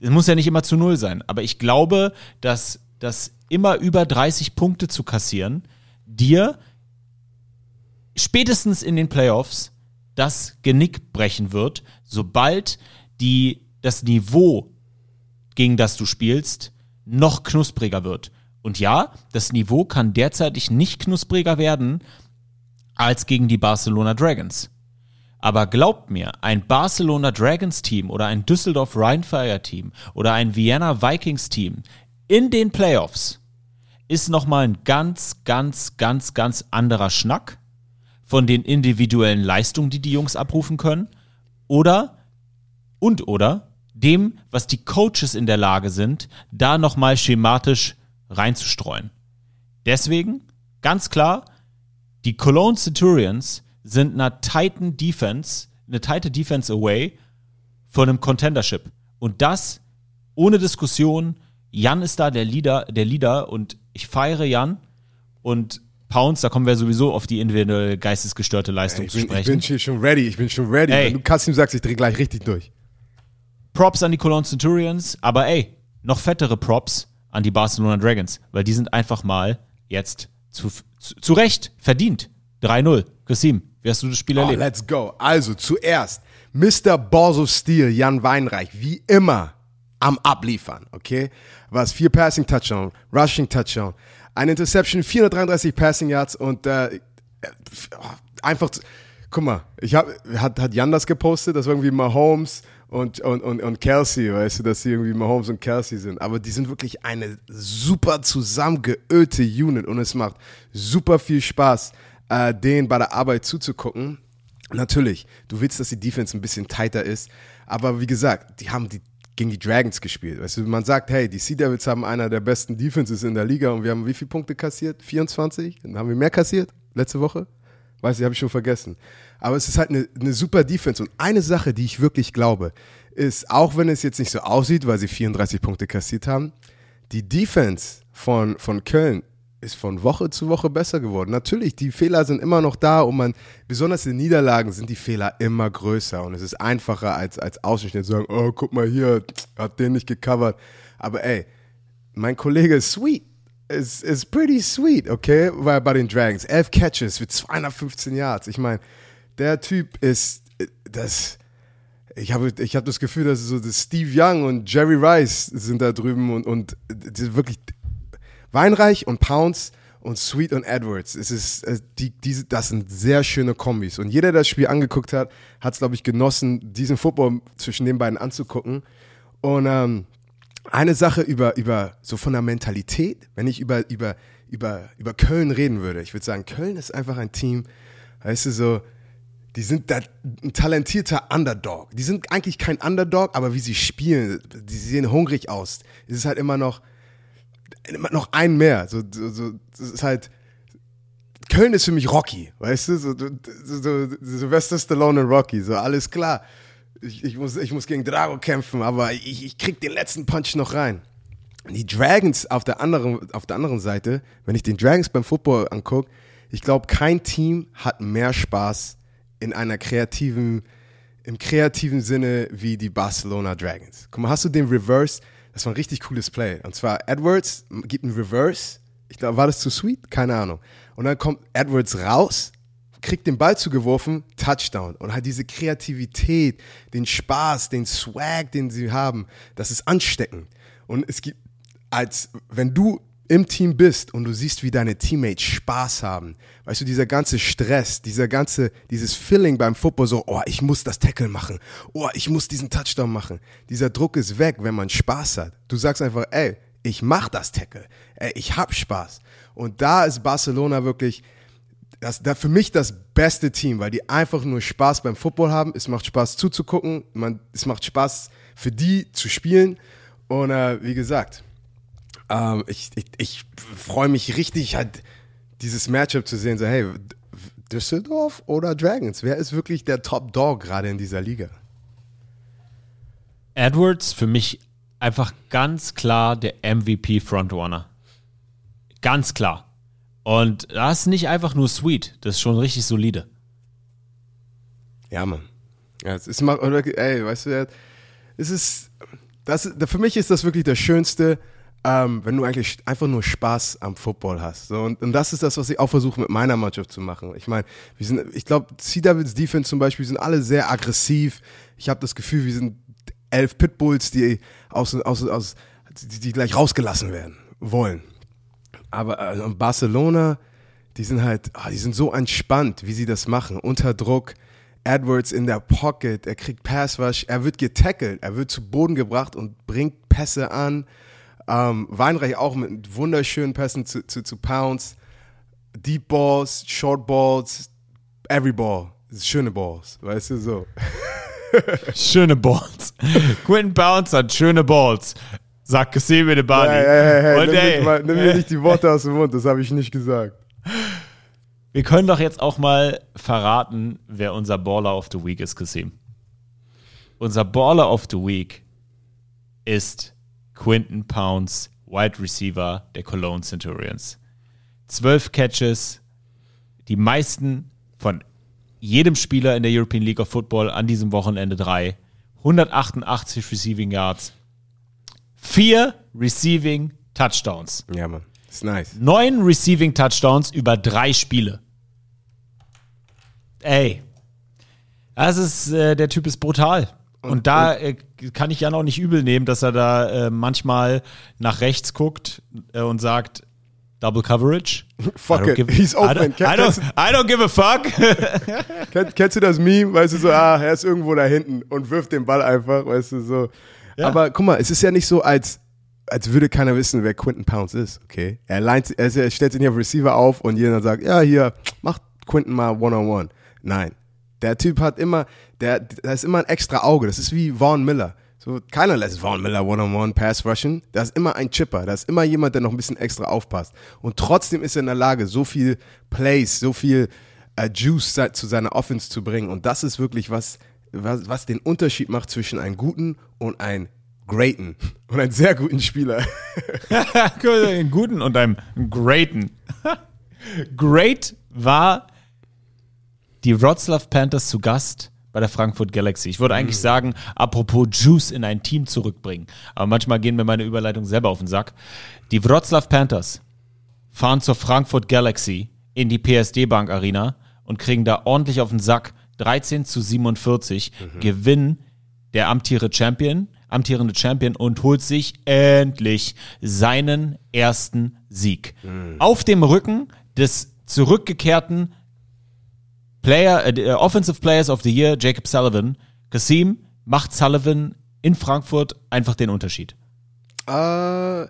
Es muss ja nicht immer zu Null sein, aber ich glaube, dass das immer über 30 Punkte zu kassieren dir spätestens in den Playoffs das Genick brechen wird, sobald die, das Niveau, gegen das du spielst, noch knuspriger wird. Und ja, das Niveau kann derzeitig nicht knuspriger werden als gegen die Barcelona Dragons. Aber glaubt mir, ein Barcelona Dragons Team oder ein Düsseldorf Rheinfire Team oder ein Vienna Vikings Team in den Playoffs ist nochmal ein ganz, ganz, ganz, ganz anderer Schnack von den individuellen Leistungen, die die Jungs abrufen können. Oder, und oder, dem, was die Coaches in der Lage sind, da nochmal schematisch reinzustreuen. Deswegen, ganz klar, die Cologne Centurions sind einer tighten Defense, eine tighte Defense away von einem Contendership. Und das ohne Diskussion. Jan ist da der Leader, der Leader und ich feiere Jan und Pounds, da kommen wir sowieso auf die individuelle geistesgestörte Leistung Ich zu bin, ich sprechen. bin hier schon ready, ich bin schon ready. Ey. Wenn du Kassim sagst, ich drehe gleich richtig durch. Props an die Cologne Centurions, aber ey, noch fettere Props an die Barcelona Dragons, weil die sind einfach mal jetzt zu, zu, zu Recht verdient. 3-0. Kassim, wie hast du das Spiel Oh, erlebt? let's go. Also zuerst, Mr. Balls of Steel, Jan Weinreich, wie immer am Abliefern, okay? Was vier Passing Touchdown, Rushing Touchdown, eine Interception, 433 Passing Yards und äh, einfach, zu- guck mal, ich hab, hat, hat Jan das gepostet, dass irgendwie Mahomes und, und, und, und Kelsey, weißt du, dass sie irgendwie Mahomes und Kelsey sind. Aber die sind wirklich eine super zusammengeölte Unit und es macht super viel Spaß, äh, denen bei der Arbeit zuzugucken. Natürlich, du willst, dass die Defense ein bisschen tighter ist, aber wie gesagt, die haben die gegen die Dragons gespielt. Weißt du, man sagt, hey, die Sea Devils haben einer der besten Defenses in der Liga und wir haben wie viele Punkte kassiert? 24? Dann haben wir mehr kassiert letzte Woche? Weiß ich, habe ich schon vergessen. Aber es ist halt eine, eine super Defense. Und eine Sache, die ich wirklich glaube, ist, auch wenn es jetzt nicht so aussieht, weil sie 34 Punkte kassiert haben, die Defense von, von Köln ist von Woche zu Woche besser geworden. Natürlich, die Fehler sind immer noch da und man, besonders in Niederlagen sind die Fehler immer größer und es ist einfacher als, als Außenschnitt zu sagen, oh, guck mal hier, hat den nicht gecovert. Aber ey, mein Kollege ist sweet. Ist, ist pretty sweet, okay? Weil bei den Dragons. Elf Catches für 215 Yards. Ich meine, der Typ ist das. Ich habe ich hab das Gefühl, dass so das Steve Young und Jerry Rice sind da drüben und, und wirklich Weinreich und Pounds und Sweet und Edwards. Es ist, äh, die, diese, das sind sehr schöne Kombis. Und jeder, der das Spiel angeguckt hat, hat es, glaube ich, genossen, diesen Football zwischen den beiden anzugucken. Und ähm, eine Sache über, über, so von der Mentalität, wenn ich über, über, über, über Köln reden würde, ich würde sagen, Köln ist einfach ein Team, weißt du, so, die sind da ein talentierter Underdog. Die sind eigentlich kein Underdog, aber wie sie spielen, die sehen hungrig aus. Es ist halt immer noch, noch ein mehr. So, so, so, das ist halt, Köln ist für mich Rocky, weißt du? So, so, Sylvester Stallone und Rocky, so alles klar. Ich, ich, muss, ich muss gegen Drago kämpfen, aber ich, ich krieg den letzten Punch noch rein. Die Dragons auf der anderen, auf der anderen Seite, wenn ich den Dragons beim Football angucke, ich glaube, kein Team hat mehr Spaß in einer kreativen, im kreativen Sinne wie die Barcelona Dragons. Guck mal, hast du den Reverse? Das war ein richtig cooles Play. Und zwar Edwards gibt einen Reverse. Ich glaube, war das zu sweet? Keine Ahnung. Und dann kommt Edwards raus, kriegt den Ball zugeworfen, Touchdown. Und halt diese Kreativität, den Spaß, den Swag, den sie haben, das ist ansteckend. Und es gibt, als wenn du im Team bist und du siehst, wie deine Teammates Spaß haben, weißt du, dieser ganze Stress, dieser ganze, dieses Feeling beim Football so, oh, ich muss das Tackle machen, oh, ich muss diesen Touchdown machen. Dieser Druck ist weg, wenn man Spaß hat. Du sagst einfach, ey, ich mach das Tackle, ey, ich hab Spaß. Und da ist Barcelona wirklich, das, da für mich das beste Team, weil die einfach nur Spaß beim Football haben. Es macht Spaß zuzugucken, man, es macht Spaß für die zu spielen. Und äh, wie gesagt, ähm, ich, ich, ich freue mich richtig, halt dieses Matchup zu sehen. So, hey, Düsseldorf oder Dragons? Wer ist wirklich der Top Dog gerade in dieser Liga? Edwards für mich einfach ganz klar der MVP Frontrunner. Ganz klar. Und das ist nicht einfach nur sweet, das ist schon richtig solide. Ja, Mann. Ja, es ist mal, oder, ey, weißt du, es ist, das, für mich ist das wirklich das Schönste, ähm, wenn du eigentlich einfach nur Spaß am Football hast. So, und, und das ist das, was ich auch versuche mit meiner Mannschaft zu machen. Ich meine, wir sind, ich glaube, Sea Devils Defense zum Beispiel sind alle sehr aggressiv. Ich habe das Gefühl, wir sind elf Pitbulls, die aus, aus, aus, die, die gleich rausgelassen werden wollen. Aber äh, Barcelona, die sind halt, ah, die sind so entspannt, wie sie das machen, unter Druck. Edwards in der Pocket, er kriegt Passwash, er wird getackelt, er wird zu Boden gebracht und bringt Pässe an. Ähm, Weinreich auch mit wunderschönen Pässen zu, zu, zu Pounds. Deep Balls, Short Balls, every Ball. Schöne Balls, weißt du so. [laughs] schöne Balls. Quentin Pounce hat schöne Balls. Sagt Kassim de Bali. Hey, hey, hey, Und nimm, ey, mal, nimm mir nicht die Worte aus dem Mund, das habe ich nicht gesagt. wir können doch jetzt auch mal verraten, wer unser Baller of the Week ist, Kassim. Unser Baller of the Week ist Quinton Pounce, Wide Receiver der Cologne Centurions. Zwölf Catches, die meisten von jedem Spieler in der European League of Football an diesem Wochenende drei. 188 Receiving Yards, vier Receiving Touchdowns. Ja, Mann. Ist nice. Neun Receiving Touchdowns über drei Spiele. Ey, das ist, äh, der Typ ist brutal. Und, da äh, kann ich ja noch nicht übel nehmen, dass er da äh, manchmal nach rechts guckt äh, und sagt, Double Coverage. [laughs] Fuck I it. give- He's I open. don't, I don't, I don't give a fuck. [laughs] Kenn, kennst du das Meme? Weißt du so, ah, er ist irgendwo da hinten und wirft den Ball einfach, weißt du so. Aber guck mal, es ist ja nicht so, als, als würde keiner wissen, wer Quinton Pounce ist, okay? Er, leint, er, stellt sich nicht auf Receiver auf und jeder sagt, ja, hier, mach Quinton mal One-on-One. Nein. Der Typ hat immer, der, da ist immer ein extra Auge. Das ist wie Vaughn Miller. So, keiner lässt Vaughn Miller One-on-One Pass rushen. Da ist immer ein Chipper. Da ist immer jemand, der noch ein bisschen extra aufpasst. Und trotzdem ist er in der Lage, so viel Plays, so viel äh, Juice zu seiner Offense zu bringen. Und das ist wirklich was, was, was den Unterschied macht zwischen einem guten und einem greaten [laughs] und einem sehr guten Spieler. [laughs] einen guten und einem greaten. [laughs] Great war die Wroclaw Panthers zu Gast bei der Frankfurt Galaxy. Ich würde eigentlich sagen, apropos Juice in ein Team zurückbringen. Aber manchmal gehen mir meine Überleitungen selber auf den Sack. Die Wroclaw Panthers fahren zur Frankfurt Galaxy in die PSD Bank Arena und kriegen da ordentlich auf den Sack. 13 zu 47 gewinnen der amtierende Champion, amtierende Champion und holt sich endlich seinen ersten Sieg. Auf dem Rücken des zurückgekehrten Player, äh, äh, Offensive Players of the Year, Jacob Sullivan. Kasim macht Sullivan in Frankfurt einfach den Unterschied. Äh,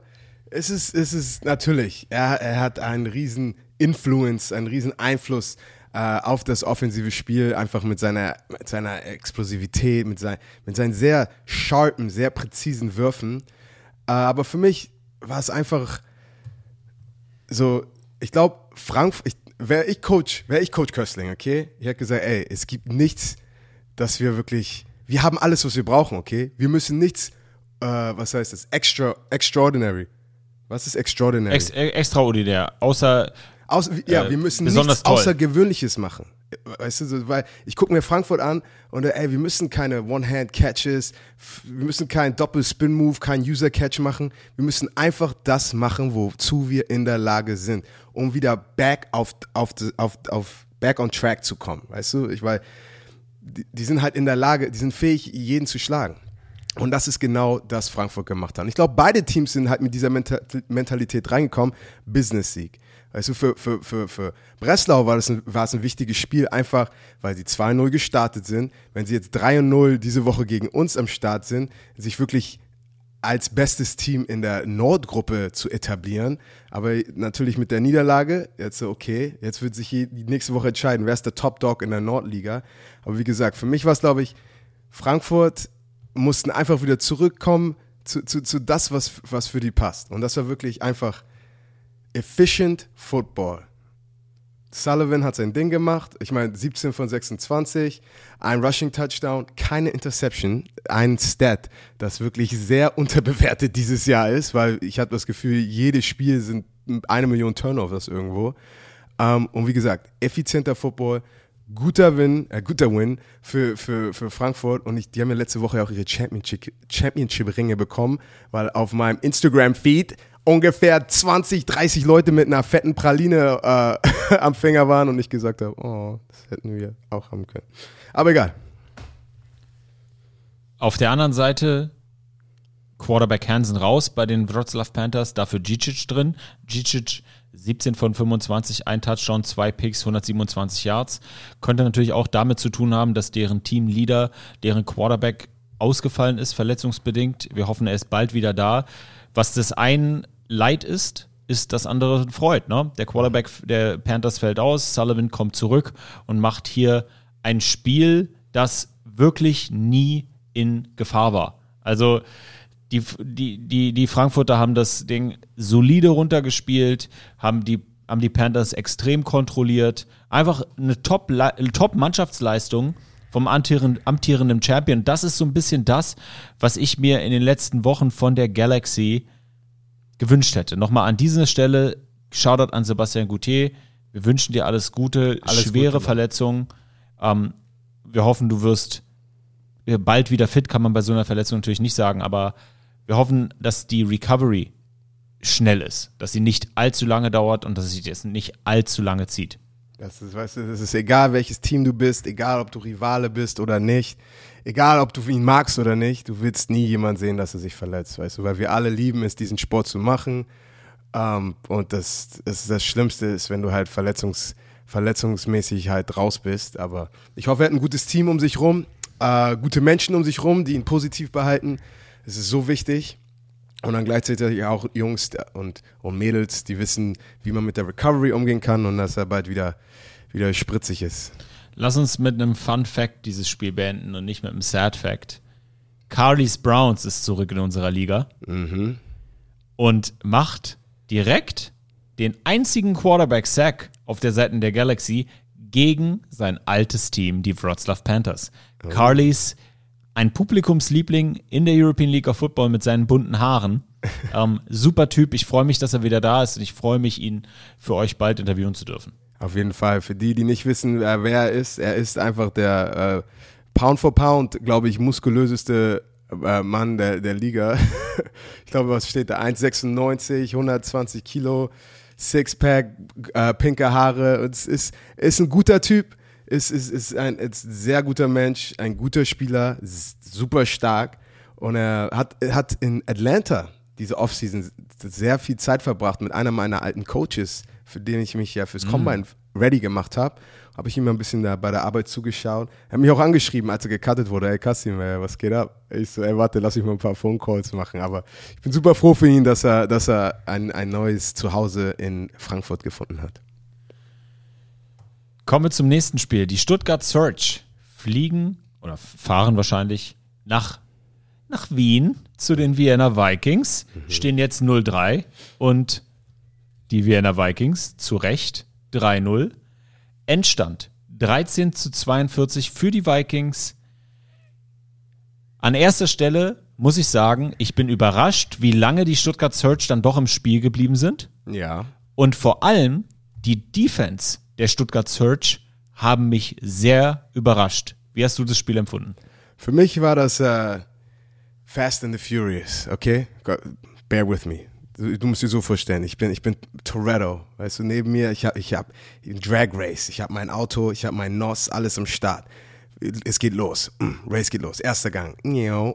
es ist, es ist natürlich, er, er hat einen riesen Influence, einen riesen Einfluss äh, auf das offensive Spiel, einfach mit seiner, mit seiner Explosivität, mit, sein, mit seinen sehr sharpen, sehr präzisen Würfen. Äh, aber für mich war es einfach so, ich glaube, Frankfurt, wäre ich Coach, wäre ich Coach Köstling, okay? Ich hätte gesagt, ey, es gibt nichts, dass wir wirklich, wir haben alles, was wir brauchen, okay? Wir müssen nichts, äh, was heißt das, extra, extraordinary. Was ist extraordinary? Ex äh, extraordinär. Außer Außer, ja, äh, wir müssen nichts toll. Außergewöhnliches machen. Weißt du, so, weil ich gucke mir Frankfurt an und äh, ey, wir müssen keine One-Hand-Catches, wir müssen keinen Doppel-Spin-Move, keinen User-Catch machen. Wir müssen einfach das machen, wozu wir in der Lage sind, um wieder back auf, auf, auf, auf back on track zu kommen. Weißt du, ich weil die, die sind halt in der Lage, die sind fähig, jeden zu schlagen. Und das ist genau das Frankfurt gemacht hat. Und ich glaube, beide Teams sind halt mit dieser Menta Mentalität reingekommen. Business-Sieg. Weißt du, für, für, für, für Breslau war, das ein, es ein wichtiges Spiel, einfach weil sie 2-0 gestartet sind. Wenn sie jetzt 3-0 diese Woche gegen uns am Start sind, sich wirklich als bestes Team in der Nordgruppe zu etablieren. Aber natürlich mit der Niederlage, jetzt so, okay, jetzt wird sich die nächste Woche entscheiden, wer ist der Top Dog in der Nordliga. Aber wie gesagt, für mich war es, glaube ich, Frankfurt mussten einfach wieder zurückkommen zu, zu, zu das, was, was für die passt. Und das war wirklich einfach efficient Football. Sullivan hat sein Ding gemacht. Ich meine, 17 von 26, ein Rushing Touchdown, keine Interception. Ein Stat, das wirklich sehr unterbewertet dieses Jahr ist, weil ich habe das Gefühl, jedes Spiel sind eine Million Turnovers irgendwo. Ähm, und wie gesagt, effizienter Football, guter Win, äh, guter Win für, für, für Frankfurt. Und ich, die haben ja letzte Woche auch ihre Championship, Championship-Ringe bekommen, weil auf meinem Instagram-Feed ungefähr 20, 30 Leute mit einer fetten Praline äh, [laughs] am Finger waren und ich gesagt habe, oh, das hätten wir auch haben können. Aber egal. Auf der anderen Seite Quarterback Hansen raus bei den Wroclaw Panthers, dafür Gicic drin. Gicic 17 von 25, ein Touchdown, zwei Picks, 127 Yards. Könnte natürlich auch damit zu tun haben, dass deren Teamleader, deren Quarterback ausgefallen ist, verletzungsbedingt. Wir hoffen, er ist bald wieder da. Was das ein Leid ist, ist das andere freut. Ne? Der Quarterback der Panthers fällt aus, Sullivan kommt zurück und macht hier ein Spiel, das wirklich nie in Gefahr war. Also die, die, die, die Frankfurter haben das Ding solide runtergespielt, haben die, haben die Panthers extrem kontrolliert. Einfach eine Top- Top-Mannschaftsleistung vom amtierenden, amtierenden Champion. Das ist so ein bisschen das, was ich mir in den letzten Wochen von der Galaxy gewünscht hätte. Nochmal an dieser Stelle, Shoutout an Sebastian Goutier. Wir wünschen dir alles Gute, Alles schwere Gute. Verletzungen. Ähm, wir hoffen, du wirst äh, bald wieder fit, kann man bei so einer Verletzung natürlich nicht sagen, aber wir hoffen, dass die Recovery schnell ist, dass sie nicht allzu lange dauert und dass sie das nicht allzu lange zieht. Das ist, weißt du, es ist egal, welches Team du bist, egal, ob du Rivale bist oder nicht, egal, ob du ihn magst oder nicht, du willst nie jemand sehen, dass er sich verletzt, weißt du, weil wir alle lieben es, diesen Sport zu machen. Ähm, und das, das, das Schlimmste ist, wenn du halt verletzungs, verletzungsmäßig halt raus bist. Aber ich hoffe, er hat ein gutes Team um sich rum, äh, gute Menschen um sich rum, die ihn positiv behalten. Es ist so wichtig. Und dann gleichzeitig auch Jungs und, und Mädels, die wissen, wie man mit der Recovery umgehen kann und dass er bald wieder, wieder spritzig ist. Lass uns mit einem Fun Fact dieses Spiel beenden und nicht mit einem Sad Fact. Carly's Browns ist zurück in unserer Liga und macht direkt den einzigen Quarterback-Sack auf der Seite der Galaxy gegen sein altes Team, die Wroclaw Panthers. Carly's, ein Publikumsliebling in der European League of Football mit seinen bunten Haaren. [laughs] ähm, super Typ. Ich freue mich, dass er wieder da ist und ich freue mich, ihn für euch bald interviewen zu dürfen. Auf jeden Fall. Für die, die nicht wissen, wer, er ist, er ist einfach der äh, Pound for Pound, glaube ich, muskulöseste äh, Mann der, der Liga. [laughs] ich glaube, was steht da? 1,96, 120 Kilo, Sixpack, äh, pinke Haare. Es ist, ist ein guter Typ, ist, ist, ist ein ist sehr guter Mensch, ein guter Spieler, super stark. Und er hat, er hat in Atlanta diese Offseason sehr viel Zeit verbracht mit einer meiner alten Coaches, für den ich mich ja fürs Combine ready gemacht habe. Habe ich ihm ein bisschen da bei der Arbeit zugeschaut. Er hat mich auch angeschrieben, als er gecuttet wurde. Ey, Kassim, ey, was geht ab? Ich so, ey, warte, lass mich mal ein paar Phone Calls machen. Aber ich bin super froh für ihn, dass er, dass er ein, ein neues Zuhause in Frankfurt gefunden hat. Kommen wir zum nächsten Spiel. Die Stuttgart Search fliegen oder fahren wahrscheinlich nach, nach Wien zu den Vienna Vikings, stehen jetzt 0-3 und die Vienna Vikings zu Recht 3-0. Endstand 13 zu 42 für die Vikings. An erster Stelle muss ich sagen, ich bin überrascht, wie lange die Stuttgart Search dann doch im Spiel geblieben sind. Ja. Und vor allem die Defense der Stuttgart Search haben mich sehr überrascht. Wie hast du das Spiel empfunden? Für mich war das äh, Fast and the Furious, okay? Bear with me. Du, musst dir so vorstellen, ich bin, ich bin Toretto, weißt du, neben mir, ich habe ich hab Drag Race, ich habe mein Auto, ich habe mein NOS, alles am Start. Es geht los, Mm, Race geht los. Erster Gang,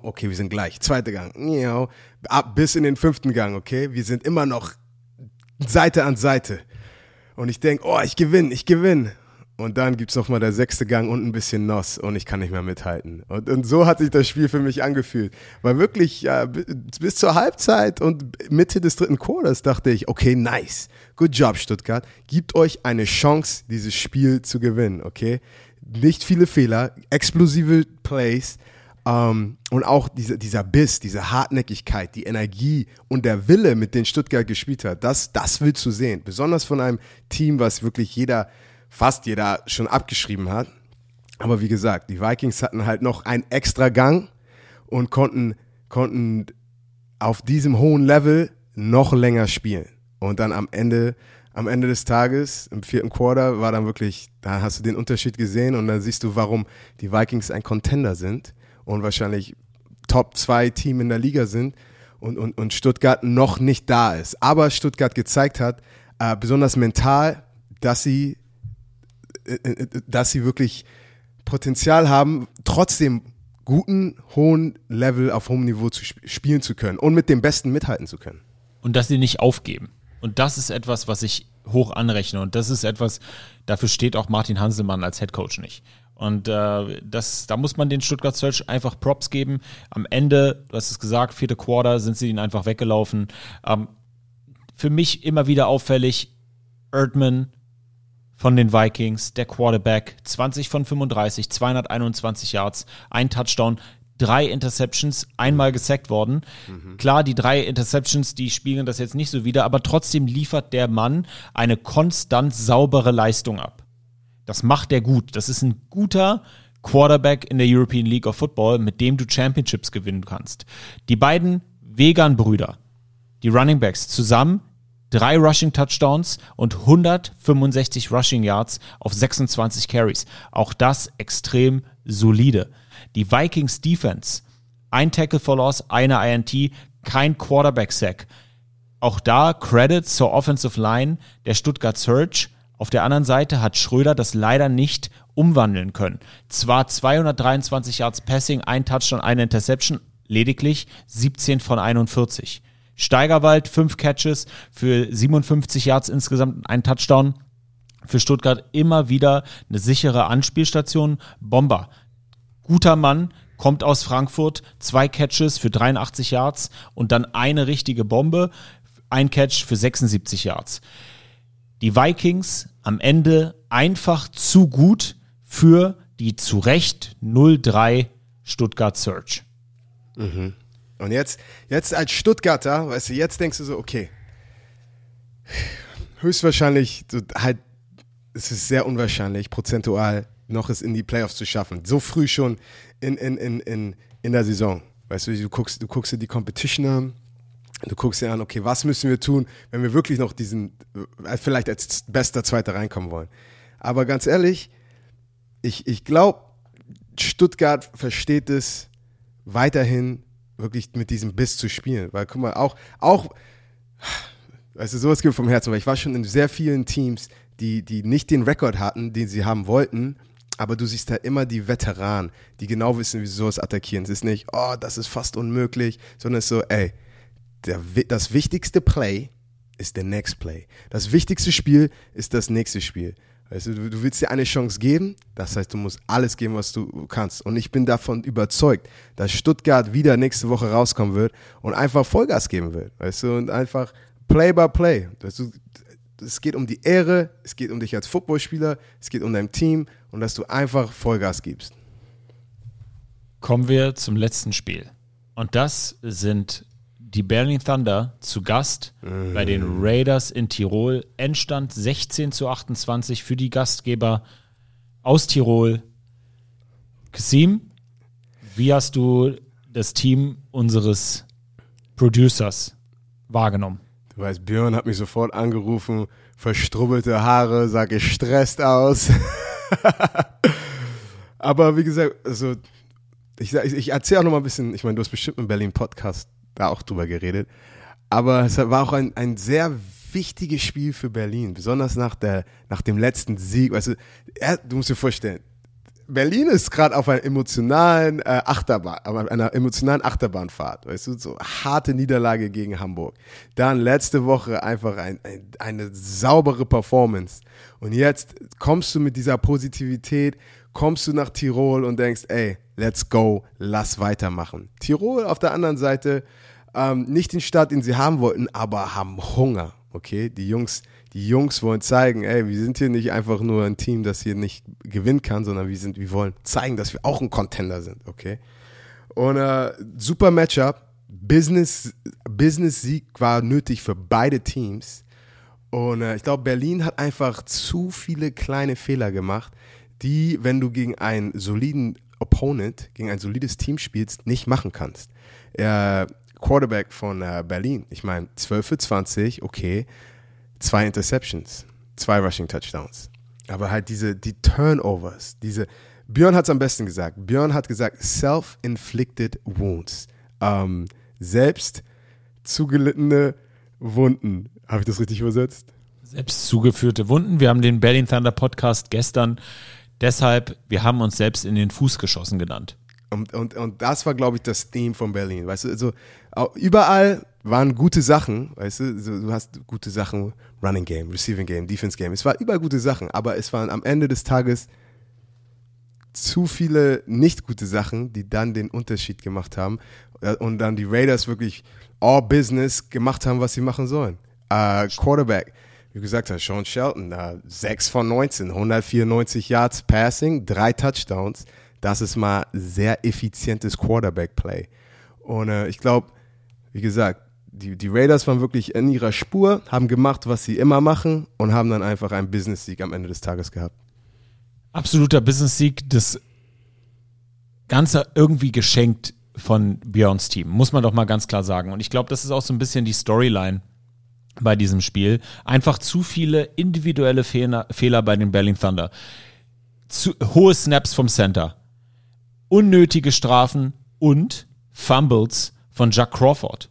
okay, wir sind gleich. Zweiter Gang, ab bis in den fünften Gang, okay? Wir sind immer noch Seite an Seite. Und ich denke, oh, ich gewinne, ich gewinne. Und dann gibt's noch mal der sechste Gang und ein bisschen Noss und ich kann nicht mehr mithalten. Und, und so hat sich das Spiel für mich angefühlt. Weil wirklich ja, bi- bis zur Halbzeit und Mitte des dritten Quarters dachte ich, okay, nice. Good job, Stuttgart. Gibt euch eine Chance, dieses Spiel zu gewinnen, okay? Nicht viele Fehler, explosive Plays. Ähm, und auch dieser, dieser Biss, diese Hartnäckigkeit, die Energie und der Wille, mit dem Stuttgart gespielt hat, das, das willst du sehen. Besonders von einem Team, was wirklich jeder, fast jeder schon abgeschrieben hat. Aber wie gesagt, die Vikings hatten halt noch einen extra Gang und konnten, konnten auf diesem hohen Level noch länger spielen. Und dann am Ende, am Ende des Tages, im vierten Quarter, war dann wirklich, da hast du den Unterschied gesehen und dann siehst du, warum die Vikings ein Contender sind und wahrscheinlich Top 2 Team in der Liga sind und, und, und Stuttgart noch nicht da ist. Aber Stuttgart gezeigt hat, äh, besonders mental, dass sie, dass sie wirklich Potenzial haben, trotzdem guten, hohen Level auf hohem Niveau zu sp spielen zu können und mit dem Besten mithalten zu können. Und dass sie nicht aufgeben. Und das ist etwas, was ich hoch anrechne. Und das ist etwas, dafür steht auch Martin Hanselmann als Head Coach nicht. Und äh, das, da muss man den Stuttgart Search einfach Props geben. Am Ende, du hast es gesagt, vierte Quarter sind sie ihnen einfach weggelaufen. Ähm, für mich immer wieder auffällig, Erdmann von den Vikings, der Quarterback, 20 von 35, 221 Yards, ein Touchdown, drei Interceptions, einmal gesackt worden. Klar, die drei Interceptions, die spiegeln das jetzt nicht so wider, aber trotzdem liefert der Mann eine konstant saubere Leistung ab. Das macht er gut. Das ist ein guter Quarterback in der European League of Football, mit dem du Championships gewinnen kannst. Die beiden Vegan-Brüder, die Running Backs, zusammen drei Rushing Touchdowns und 165 Rushing Yards auf 26 Carries. Auch das extrem solide. Die Vikings Defense, ein Tackle for Loss, eine INT, kein Quarterback Sack. Auch da Credit zur Offensive Line der Stuttgart Surge. Auf der anderen Seite hat Schröder das leider nicht umwandeln können. Zwar 223 Yards Passing, ein Touchdown, eine Interception, lediglich 17 von 41. Steigerwald, fünf Catches für 57 Yards insgesamt, ein Touchdown. Für Stuttgart immer wieder eine sichere Anspielstation. Bomber, guter Mann, kommt aus Frankfurt, zwei Catches für 83 Yards und dann eine richtige Bombe, ein Catch für 76 Yards. Die Vikings am Ende einfach zu gut für die zu Recht 0-3 Stuttgart Search. Und jetzt, jetzt als Stuttgarter, weißt du, jetzt denkst du so, okay, höchstwahrscheinlich, halt, es ist sehr unwahrscheinlich, prozentual noch es in die Playoffs zu schaffen. So früh schon in, in, in, in, in der Saison. Weißt du, du guckst, du guckst dir die Competition an, du guckst dir an, okay, was müssen wir tun, wenn wir wirklich noch diesen, äh, vielleicht als bester Zweiter reinkommen wollen. Aber ganz ehrlich, ich, ich glaube, Stuttgart versteht es weiterhin wirklich mit diesem Biss zu spielen. Weil, guck mal, auch, auch, weißt du, sowas gibt vom Herzen, weil ich war schon in sehr vielen Teams, die, die nicht den Rekord hatten, den sie haben wollten, aber du siehst da immer die Veteranen, die genau wissen, wie sie sowas attackieren. Es ist nicht, oh, das ist fast unmöglich, sondern es ist so, ey, der, das wichtigste Play ist der Next Play. Das wichtigste Spiel ist das nächste Spiel. Weißt du, du, willst dir eine Chance geben, das heißt, du musst alles geben, was du kannst. Und ich bin davon überzeugt, dass Stuttgart wieder nächste Woche rauskommen wird und einfach Vollgas geben wird. Weißt du, und einfach Play by Play. Weißt du, es geht um die Ehre, es geht um dich als Footballspieler, es geht um dein Team und dass du einfach Vollgas gibst. Kommen wir zum letzten Spiel. Und das sind die Berlin Thunder zu Gast bei den Raiders in Tirol. Endstand 16 zu 28 für die Gastgeber aus Tirol. Kasim, wie hast du das Team unseres Producers wahrgenommen? Du weißt, Björn hat mich sofort angerufen, verstrubbelte Haare, sah gestresst aus. [laughs] Aber wie gesagt, also ich, ich, erzähle auch noch mal ein bisschen, ich meine, du hast bestimmt im Berlin Podcast da auch drüber geredet. Aber es war auch ein, ein sehr wichtiges Spiel für Berlin, besonders nach, der, nach dem letzten Sieg. Weißt du, er, du musst dir vorstellen, Berlin ist gerade auf einer emotionalen äh, Achterbahn, einer emotionalen Achterbahnfahrt, weißt du, so harte Niederlage gegen Hamburg. Dann letzte Woche einfach ein, ein, eine saubere Performance. Und jetzt kommst du mit dieser Positivität, kommst du nach Tirol und denkst, ey, let's go, lass weitermachen. Tirol auf der anderen Seite, ähm, nicht den Start, den sie haben wollten, aber haben Hunger. Okay, die Jungs, die Jungs wollen zeigen, ey, wir sind hier nicht einfach nur ein Team, das hier nicht gewinnen kann, sondern wir sind, wir wollen zeigen, dass wir auch ein Contender sind. Okay, und äh, super Matchup, Business, Business Sieg war nötig für beide Teams. Und äh, ich glaube, Berlin hat einfach zu viele kleine Fehler gemacht, die, wenn du gegen einen soliden Opponent, gegen ein solides Team spielst, nicht machen kannst. Äh, Quarterback von äh, Berlin, ich meine, 12 für 20, okay, zwei Interceptions, zwei Rushing Touchdowns. Aber halt diese, die Turnovers, diese, Björn hat es am besten gesagt. Björn hat gesagt, self-inflicted wounds. Ähm, selbst zugelittene Wunden. Habe ich das richtig übersetzt? Selbst zugeführte Wunden. Wir haben den Berlin Thunder Podcast gestern deshalb, wir haben uns selbst in den Fuß geschossen genannt. Und, und, und das war, glaube ich, das Theme von Berlin. Weißt du, also überall waren gute Sachen, weißt du, du hast gute Sachen, Running Game, Receiving Game, Defense Game. Es war überall gute Sachen, aber es waren am Ende des Tages zu viele nicht gute Sachen, die dann den Unterschied gemacht haben Äh, und dann die Raiders wirklich all Business gemacht haben, was sie machen sollen. Äh, Quarterback, wie gesagt hast, Sean Shelton, da 6 von 19, 194 Yards Passing, drei Touchdowns. Das ist mal sehr effizientes Quarterback-Play. Und äh, ich glaube, wie gesagt, die, die Raiders waren wirklich in ihrer Spur, haben gemacht, was sie immer machen und haben dann einfach einen Business-Sieg am Ende des Tages gehabt. Absoluter Business-Sieg, das Ganze irgendwie geschenkt von Björns Team, muss man doch mal ganz klar sagen. Und ich glaube, das ist auch so ein bisschen die Storyline bei diesem Spiel. Einfach zu viele individuelle Fehler, Fehler bei den Berlin Thunder. Zu, hohe Snaps vom Center. Unnötige Strafen und Fumbles von Jack Crawford.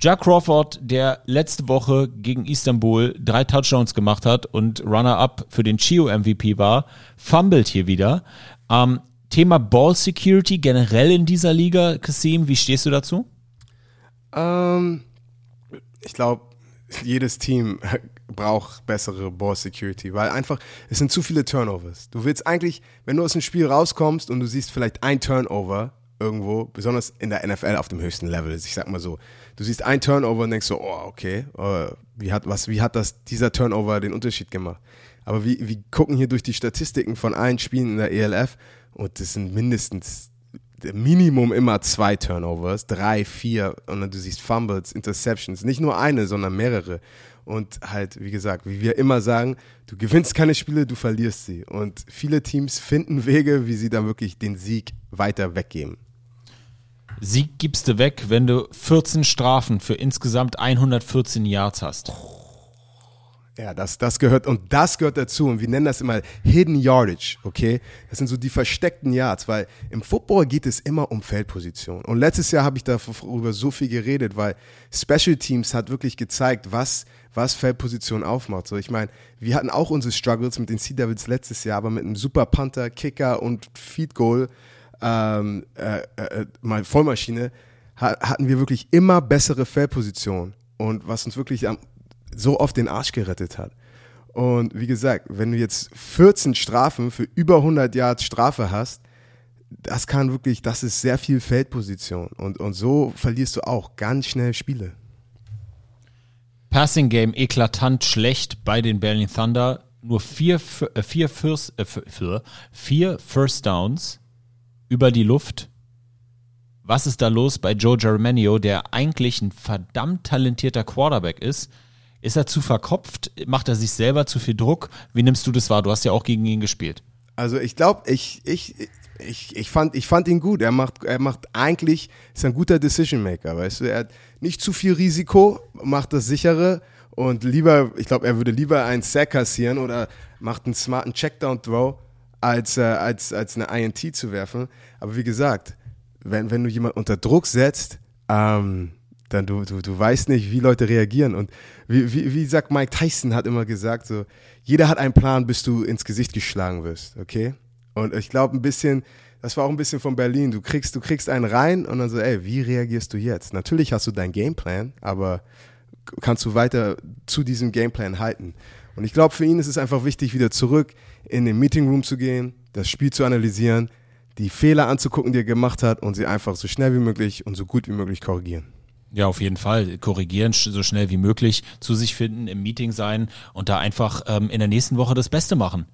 Jack Crawford, der letzte Woche gegen Istanbul drei Touchdowns gemacht hat und Runner-up für den Chio MVP war, fummelt hier wieder. Ähm, Thema Ball Security generell in dieser Liga, Kasim, wie stehst du dazu? Ähm, ich glaube, jedes Team [laughs] braucht bessere Ball Security, weil einfach, es sind zu viele Turnovers. Du willst eigentlich, wenn du aus dem Spiel rauskommst und du siehst vielleicht ein Turnover irgendwo, besonders in der NFL auf dem höchsten Level, ich sag mal so, du siehst ein Turnover und denkst so, oh, okay, äh, wie hat, was, wie hat das, dieser Turnover den Unterschied gemacht? Aber wir, wir gucken hier durch die Statistiken von allen Spielen in der ELF und das sind mindestens Minimum immer zwei Turnovers, drei, vier und dann du siehst Fumbles, Interceptions, nicht nur eine, sondern mehrere. Und halt, wie gesagt, wie wir immer sagen, du gewinnst keine Spiele, du verlierst sie. Und viele Teams finden Wege, wie sie dann wirklich den Sieg weiter weggeben. Sieg gibst du weg, wenn du 14 Strafen für insgesamt 114 Yards hast. Ja, das, das gehört, und das gehört dazu. Und wir nennen das immer Hidden Yardage, okay? Das sind so die versteckten Yards, weil im Football geht es immer um Feldposition. Und letztes Jahr habe ich darüber so viel geredet, weil Special Teams hat wirklich gezeigt, was, was Feldposition aufmacht. So, ich meine, wir hatten auch unsere Struggles mit den Sea Devils letztes Jahr, aber mit einem Super Panther, Kicker und Feed Goal, ähm, äh, äh, mal Vollmaschine, ha hatten wir wirklich immer bessere Feldposition. Und was uns wirklich am so oft den Arsch gerettet hat. Und wie gesagt, wenn du jetzt 14 Strafen für über 100 Yards Strafe hast, das kann wirklich, das ist sehr viel Feldposition. Und, und so verlierst du auch ganz schnell Spiele. Passing Game eklatant schlecht bei den Berlin Thunder. Nur vier, äh, vier, First, äh, vier First Downs über die Luft. Was ist da los bei Joe Germanio, der eigentlich ein verdammt talentierter Quarterback ist? Ist er zu verkopft? Macht er sich selber zu viel Druck? Wie nimmst du das wahr? Du hast ja auch gegen ihn gespielt. Also ich glaube, ich, ich, ich, ich, fand, ich fand ihn gut. Er macht, er macht eigentlich, ist ein guter Decision Maker, weißt du. Er hat nicht zu viel Risiko, macht das sichere und lieber, ich glaube, er würde lieber einen Sack kassieren oder macht einen smarten Checkdown-Throw, als, äh, als, als eine INT zu werfen. Aber wie gesagt, wenn, wenn du jemanden unter Druck setzt, ähm, dann du, du, du weißt nicht, wie Leute reagieren. Und wie, wie, wie sagt Mike Tyson hat immer gesagt, so, jeder hat einen Plan, bis du ins Gesicht geschlagen wirst, okay? Und ich glaube ein bisschen, das war auch ein bisschen von Berlin. Du kriegst, du kriegst einen rein und dann so, ey, wie reagierst du jetzt? Natürlich hast du deinen Gameplan, aber kannst du weiter zu diesem Gameplan halten? Und ich glaube, für ihn ist es einfach wichtig, wieder zurück in den Meeting Room zu gehen, das Spiel zu analysieren, die Fehler anzugucken, die er gemacht hat und sie einfach so schnell wie möglich und so gut wie möglich korrigieren. Ja, auf jeden Fall. Korrigieren, so schnell wie möglich, zu sich finden, im Meeting sein und da einfach ähm, in der nächsten Woche das Beste machen.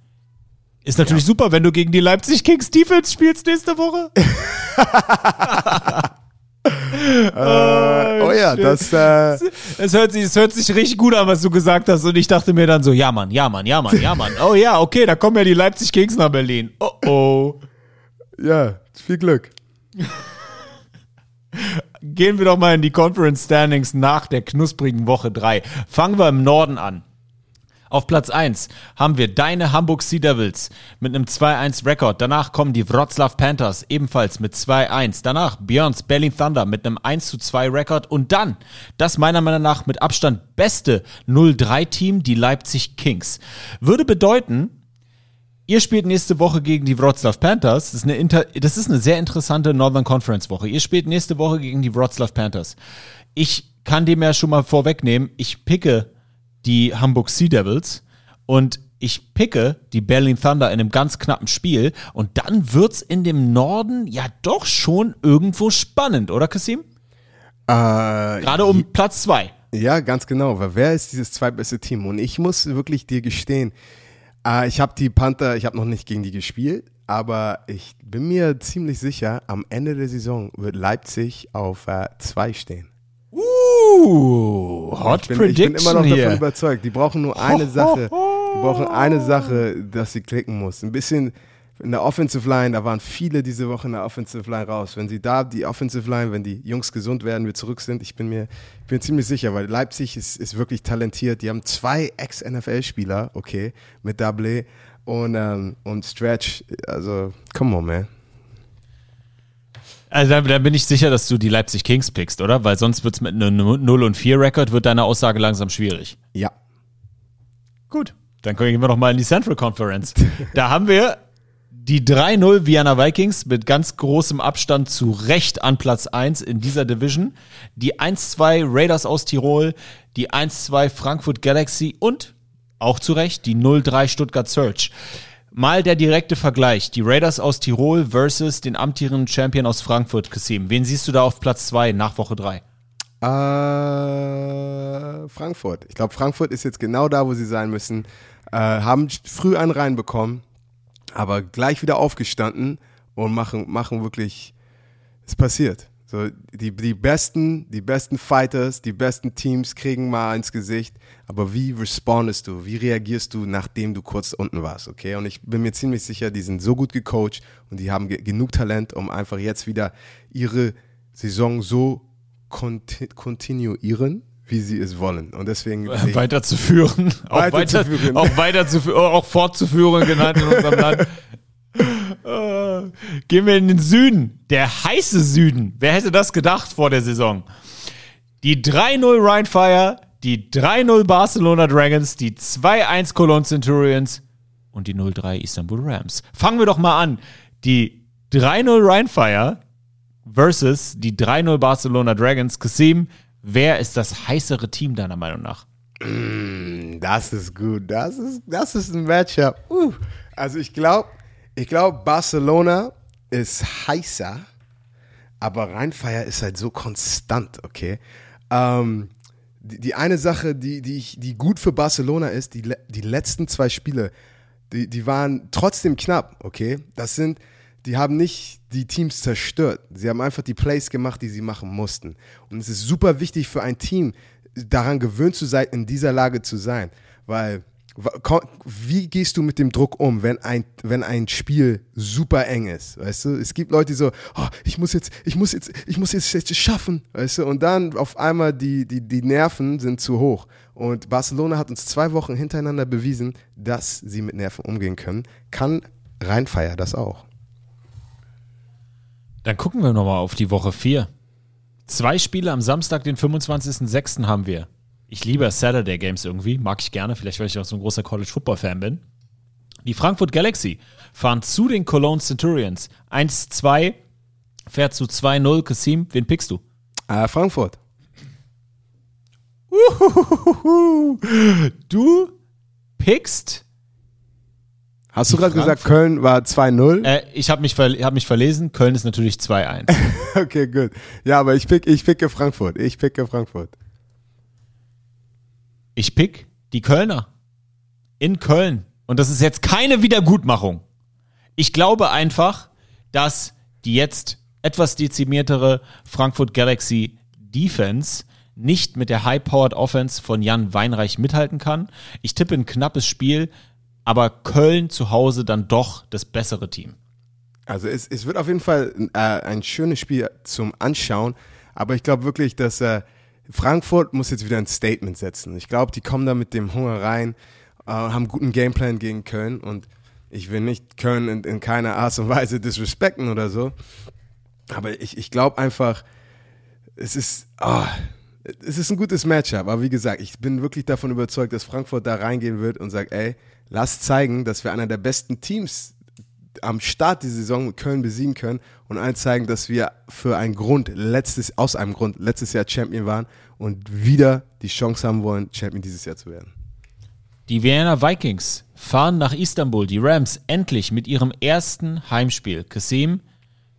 Ist natürlich ja. super, wenn du gegen die Leipzig Kings Defense spielst nächste Woche. [laughs] [laughs] äh, oh, ja, das. Äh es, hört sich, es hört sich richtig gut an, was du gesagt hast. Und ich dachte mir dann so: Ja, Mann, ja, Mann, ja, Mann, ja, Mann. [laughs] Oh ja, okay, da kommen ja die Leipzig Kings nach Berlin. Oh oh. Ja, viel Glück. Gehen wir doch mal in die Conference Standings nach der knusprigen Woche 3. Fangen wir im Norden an. Auf Platz 1 haben wir deine Hamburg Sea Devils mit einem 2-1-Rekord. Danach kommen die Wroclaw Panthers ebenfalls mit 2-1. Danach Björns Berlin Thunder mit einem 1-2-Rekord. Und dann das meiner Meinung nach mit Abstand beste 0-3-Team, die Leipzig Kings. Würde bedeuten, Ihr spielt nächste Woche gegen die Wroclaw Panthers. Das ist, eine Inter das ist eine sehr interessante Northern Conference Woche. Ihr spielt nächste Woche gegen die Wroclaw Panthers. Ich kann dem ja schon mal vorwegnehmen, ich picke die Hamburg Sea Devils und ich picke die Berlin Thunder in einem ganz knappen Spiel und dann wird's in dem Norden ja doch schon irgendwo spannend, oder Kasim? Äh, Gerade um Platz zwei. Ja, ganz genau. Weil wer ist dieses zweitbeste Team? Und ich muss wirklich dir gestehen, äh, ich habe die Panther, ich habe noch nicht gegen die gespielt, aber ich bin mir ziemlich sicher, am Ende der Saison wird Leipzig auf äh, zwei stehen. Uh, Hot Ich bin, ich Prediction bin immer noch hier. davon überzeugt. Die brauchen nur eine Sache. Die brauchen eine Sache, dass sie klicken muss. Ein bisschen in der Offensive Line, da waren viele diese Woche in der Offensive Line raus. Wenn sie da die Offensive Line, wenn die Jungs gesund werden, wir zurück sind, ich bin mir ich bin ziemlich sicher, weil Leipzig ist, ist wirklich talentiert. Die haben zwei Ex-NFL-Spieler, okay, mit Double und, ähm, und Stretch. Also, come on, man. Also da, da bin ich sicher, dass du die Leipzig Kings pickst, oder? Weil sonst wird's mit einem 0 und 4 Rekord wird deine Aussage langsam schwierig. Ja. Gut. Dann gehen wir noch mal in die Central Conference. [laughs] da haben wir die 3-0 Vienna Vikings mit ganz großem Abstand zu Recht an Platz 1 in dieser Division. Die 1-2 Raiders aus Tirol, die 1-2 Frankfurt Galaxy und auch zu Recht die 0-3 Stuttgart Surge. Mal der direkte Vergleich. Die Raiders aus Tirol versus den amtierenden Champion aus Frankfurt, Kassim. Wen siehst du da auf Platz 2 nach Woche 3? Äh, Frankfurt. Ich glaube, Frankfurt ist jetzt genau da, wo sie sein müssen. Äh, haben früh einen reinbekommen, aber gleich wieder aufgestanden und machen, machen wirklich, es passiert. So, die, die besten, die besten Fighters, die besten Teams kriegen mal ins Gesicht. Aber wie respondest du? Wie reagierst du, nachdem du kurz unten warst? Okay. Und ich bin mir ziemlich sicher, die sind so gut gecoacht und die haben ge genug Talent, um einfach jetzt wieder ihre Saison so konti kontinuieren, wie sie es wollen. Und deswegen. [laughs] weiterzuführen, [laughs] auch, weiter, Weiterzuführen. auch weiterzuführen, auch fortzuführen genannt in unserem Land. Äh, [laughs] Gehen wir in den Süden, der heiße Süden. Wer hätte das gedacht vor der Saison? Die 3-0 Rhein Fire, die 3-0 Barcelona Dragons, die 2-1 Cologne Centurions und die 0-3 Istanbul Rams. Fangen wir doch mal an. Die 3-0 Rhein Fire versus die 3-0 Barcelona Dragons. Kasim, wer ist das heißere Team deiner Meinung nach? Das ist gut. Das ist, das ist ein Matchup. Uh. Also ich glaube, ich glaube, Barcelona ist heißer, aber Rheinfeier ist halt so konstant, okay? Ähm, die, die eine Sache, die, die, ich, die gut für Barcelona ist, die, die letzten zwei Spiele, die, die waren trotzdem knapp, okay? Das sind, die haben nicht die Teams zerstört. Sie haben einfach die Plays gemacht, die sie machen mussten. Und es ist super wichtig für ein Team, daran gewöhnt zu sein, in dieser Lage zu sein. Weil, wie gehst du mit dem Druck um, wenn ein, wenn ein Spiel super eng ist? Weißt du, es gibt Leute, die so, oh, ich muss jetzt, ich muss jetzt, ich muss jetzt, jetzt schaffen, weißt du, und dann auf einmal die, die, die Nerven sind zu hoch. Und Barcelona hat uns zwei Wochen hintereinander bewiesen, dass sie mit Nerven umgehen können. Kann Rheinfeier das auch? Dann gucken wir nochmal auf die Woche 4. Zwei Spiele am Samstag, den 25.06. haben wir. Ich liebe Saturday Games irgendwie, mag ich gerne, vielleicht weil ich auch so ein großer College Football Fan bin. Die Frankfurt Galaxy fahren zu den Cologne Centurions. 1-2, fährt zu 2-0. Kasim, wen pickst du? Äh, Frankfurt. Du pickst. Hast du gerade gesagt, Köln war 2-0? Äh, ich habe mich, ver hab mich verlesen. Köln ist natürlich 2-1. [laughs] Okay, gut. Ja, aber ich, pick, ich picke Frankfurt. Ich picke Frankfurt. Ich pick die Kölner. In Köln. Und das ist jetzt keine Wiedergutmachung. Ich glaube einfach, dass die jetzt etwas dezimiertere Frankfurt Galaxy Defense nicht mit der High-Powered Offense von Jan Weinreich mithalten kann. Ich tippe ein knappes Spiel, aber Köln zu Hause dann doch das bessere Team. Also es, es wird auf jeden Fall äh, ein schönes Spiel zum Anschauen, aber ich glaube wirklich, dass äh, Frankfurt muss jetzt wieder ein Statement setzen. Ich glaube, die kommen da mit dem Hunger rein, äh, haben guten Gameplan gegen Köln und ich will nicht Köln in, in keiner Art und Weise disrespekten oder so, aber ich, ich glaube einfach, es ist, ah, es ist ein gutes Matchup, aber wie gesagt, ich bin wirklich davon überzeugt, dass Frankfurt da reingehen wird und sagt, ey, lass zeigen, dass wir einer der besten Teams am Start dieser Saison Köln besiegen können und allen zeigen, dass wir für einen Grund letztes, aus einem Grund letztes Jahr Champion waren und wieder die Chance haben wollen, Champion dieses Jahr zu werden. Die Vienna Vikings fahren nach Istanbul. Die Rams endlich mit ihrem ersten Heimspiel. Kasim,